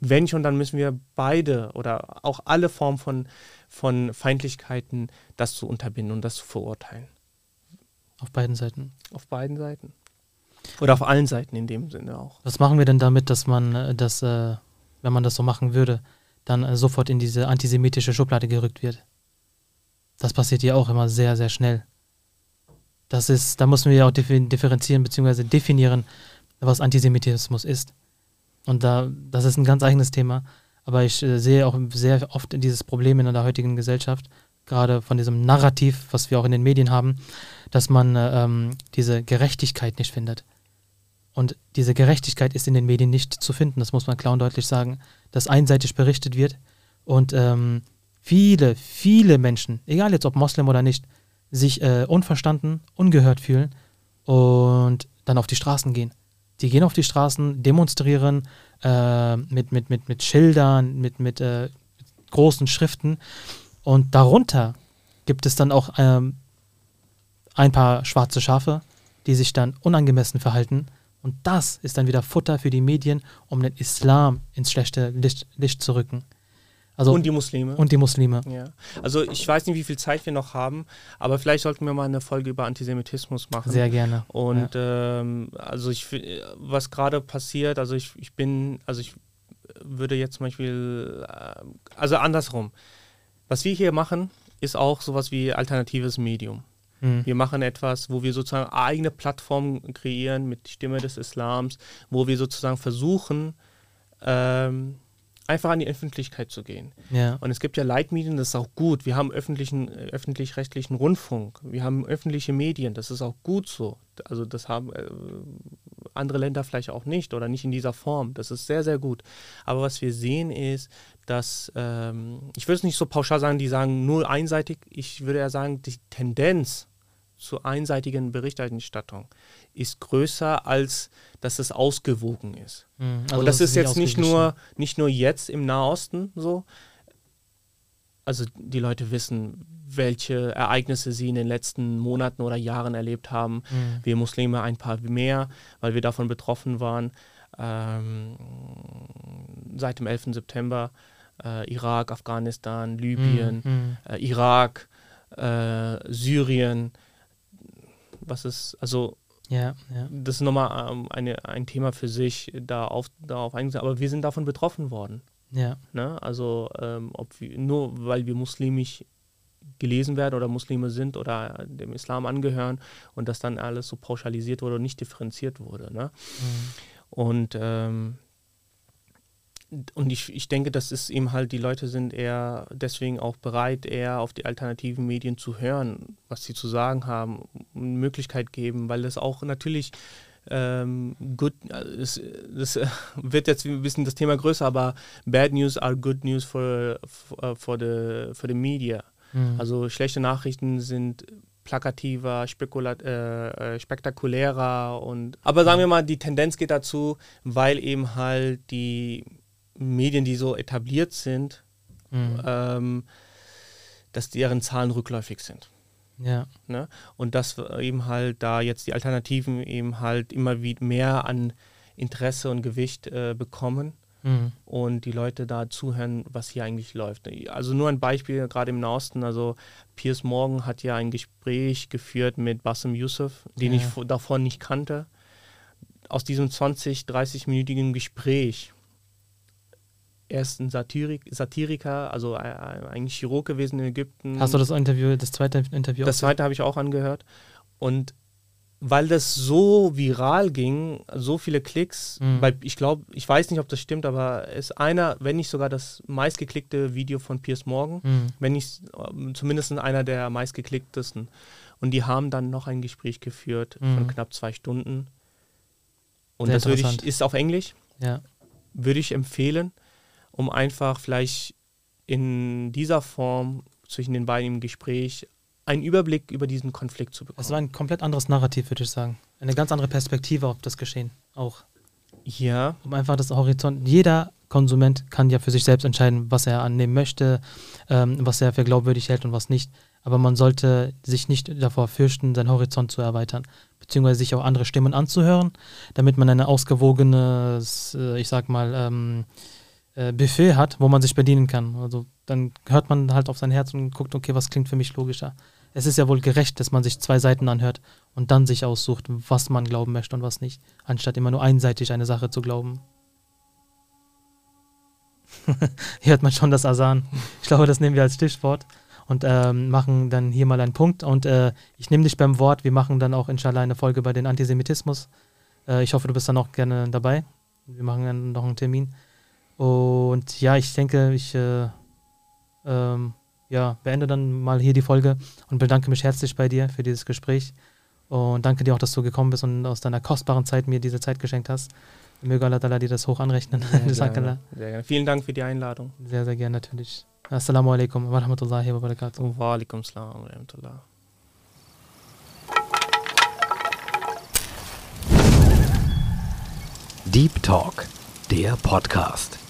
Wenn schon, dann müssen wir beide oder auch alle Formen von, von Feindlichkeiten das zu unterbinden und das zu verurteilen. auf beiden Seiten. Auf beiden Seiten. Oder auf allen Seiten in dem Sinne auch. Was machen wir denn damit, dass man äh, das, äh, wenn man das so machen würde, dann äh, sofort in diese antisemitische Schublade gerückt wird? Das passiert ja auch immer sehr, sehr schnell. Das ist, da müssen wir ja auch differ- differenzieren bzw. definieren, was Antisemitismus ist. Und da, das ist ein ganz eigenes Thema. Aber ich sehe auch sehr oft dieses Problem in der heutigen Gesellschaft, gerade von diesem Narrativ, was wir auch in den Medien haben, dass man äh, ähm, diese Gerechtigkeit nicht findet. Und diese Gerechtigkeit ist in den Medien nicht zu finden, das muss man klar und deutlich sagen, dass einseitig berichtet wird und ähm, viele, viele Menschen, egal jetzt ob Moslem oder nicht, sich äh, unverstanden, ungehört fühlen und dann auf die Straßen gehen. Die gehen auf die Straßen, demonstrieren äh, mit, mit, mit, mit Schildern, mit, mit, äh, mit großen Schriften und darunter gibt es dann auch ähm, ein paar schwarze Schafe, die sich dann unangemessen verhalten. Und das ist dann wieder Futter für die Medien, um den Islam ins schlechte Licht, Licht zu rücken. Also, und die Muslime. und die Muslime. Ja, also ich weiß nicht, wie viel Zeit wir noch haben, aber vielleicht sollten wir mal eine Folge über Antisemitismus machen. Sehr gerne. Und ähm, also ich, was gerade passiert, also ich, ich bin, also ich würde jetzt zum Beispiel, äh, also andersrum. Was wir hier machen, ist auch sowas wie alternatives Medium. Mhm. Wir machen etwas, wo wir sozusagen eigene Plattformen kreieren mit Stimme des Islams, wo wir sozusagen versuchen, ähm, einfach an die Öffentlichkeit zu gehen. Ja. Und es gibt ja Leitmedien, das ist auch gut. Wir haben öffentlichen, öffentlich-rechtlichen Rundfunk, wir haben öffentliche Medien, das ist auch gut so. Also das haben äh, andere Länder vielleicht auch nicht oder nicht in dieser Form. Das ist sehr, sehr gut. Aber was wir sehen ist, dass, ähm, ich würde es nicht so pauschal sagen, die sagen nur einseitig, ich würde ja sagen, die Tendenz zur einseitigen Berichterstattung ist größer, als dass es ausgewogen ist. Mhm. Also und das, ist nicht jetzt nicht nur, nicht nur jetzt im Nahosten so. Also die Leute wissen, welche Ereignisse sie in den letzten Monaten oder Jahren erlebt haben. Mhm. Wir Muslime ein paar mehr, weil wir davon betroffen waren. Ähm, seit dem 11. September äh, Irak, Afghanistan, Libyen, Mhm. äh, Irak, äh, Syrien. Was ist, also Ja, ja. das ist nochmal ähm, eine, ein Thema für sich, da auf, darauf eingegangen. Aber wir sind davon betroffen worden. Ja, Ne? Also ähm, ob wir, nur weil wir muslimisch gelesen werden oder Muslime sind oder dem Islam angehören und das dann alles so pauschalisiert wurde und nicht differenziert wurde. Ne? Und, ähm, und ich, ich denke, das ist eben halt, die Leute sind eher deswegen auch bereit, eher auf die alternativen Medien zu hören, was sie zu sagen haben, eine Möglichkeit geben, weil das auch natürlich ähm, good, äh, das, das äh, wird jetzt ein bisschen das Thema größer, aber bad news are good news for, for, for, the, for the media. Mhm. Also schlechte Nachrichten sind plakativer, spekulat, äh, äh, spektakulärer und aber sagen wir mal, die Tendenz geht dazu, weil eben halt die Medien, die so etabliert sind, Mhm. ähm, dass deren Zahlen rückläufig sind. ja, Ne? Und dass eben halt da jetzt die Alternativen eben halt immer wieder mehr an Interesse und Gewicht äh, bekommen. Mhm. und die Leute da zuhören, was hier eigentlich läuft. Also nur ein Beispiel, gerade im Osten, also Piers Morgan hat ja ein Gespräch geführt mit Bassem Youssef, den Ja. ich vo- davor nicht kannte. Aus diesem 20, 30-minütigen Gespräch, er ist ein Satirik, Satiriker, also äh, eigentlich Chirurg gewesen in Ägypten. Hast du das Interview, das zweite Interview? Das zweite habe ich auch angehört. Und weil das so viral ging, so viele Klicks, Mhm. weil ich glaube, ich weiß nicht, ob das stimmt, aber es ist einer, wenn nicht sogar das meistgeklickte Video von Piers Morgan, Mhm. wenn nicht ähm, zumindest einer der meistgeklicktesten. Und die haben dann noch ein Gespräch geführt von Mhm. knapp zwei Stunden. Und Sehr das würde ich, ist auf Englisch, Ja. würde ich empfehlen, um einfach vielleicht in dieser Form zwischen den beiden im Gespräch einen Überblick über diesen Konflikt zu bekommen. Es war ein komplett anderes Narrativ, würde ich sagen. Eine ganz andere Perspektive auf das Geschehen auch. ja, Um einfach das Horizont. Jeder Konsument kann ja für sich selbst entscheiden, was er annehmen möchte, ähm, was er für glaubwürdig hält und was nicht. Aber man sollte sich nicht davor fürchten, seinen Horizont zu erweitern, beziehungsweise sich auch andere Stimmen anzuhören, damit man ein ausgewogenes, äh, ich sag mal, ähm, äh, Buffet hat, wo man sich bedienen kann. Also dann hört man halt auf sein Herz und guckt, okay, was klingt für mich logischer. Es ist ja wohl gerecht, dass man sich zwei Seiten anhört und dann sich aussucht, was man glauben möchte und was nicht, anstatt immer nur einseitig eine Sache zu glauben. Hier hört man schon das Asan. Ich glaube, das nehmen wir als Stichwort und ähm, machen dann hier mal einen Punkt. Und äh, ich nehme dich beim Wort. Wir machen dann auch inshallah eine Folge über den Antisemitismus. Äh, ich hoffe, du bist dann auch gerne dabei. Wir machen dann noch einen Termin. Und ja, ich denke, ich äh, ähm, ja, beende dann mal hier die Folge und bedanke mich herzlich bei dir für dieses Gespräch. Und danke dir auch, dass du gekommen bist und aus deiner kostbaren Zeit mir diese Zeit geschenkt hast. Möge Allah dir das hoch anrechnen. sehr gerne, sehr gerne. Vielen Dank für die Einladung. Sehr, sehr gerne natürlich. Assalamu alaikum wa rahmatullahi wa barakatuh. Wa alaikum salam wa rahmatullah. Deep Talk, der Podcast.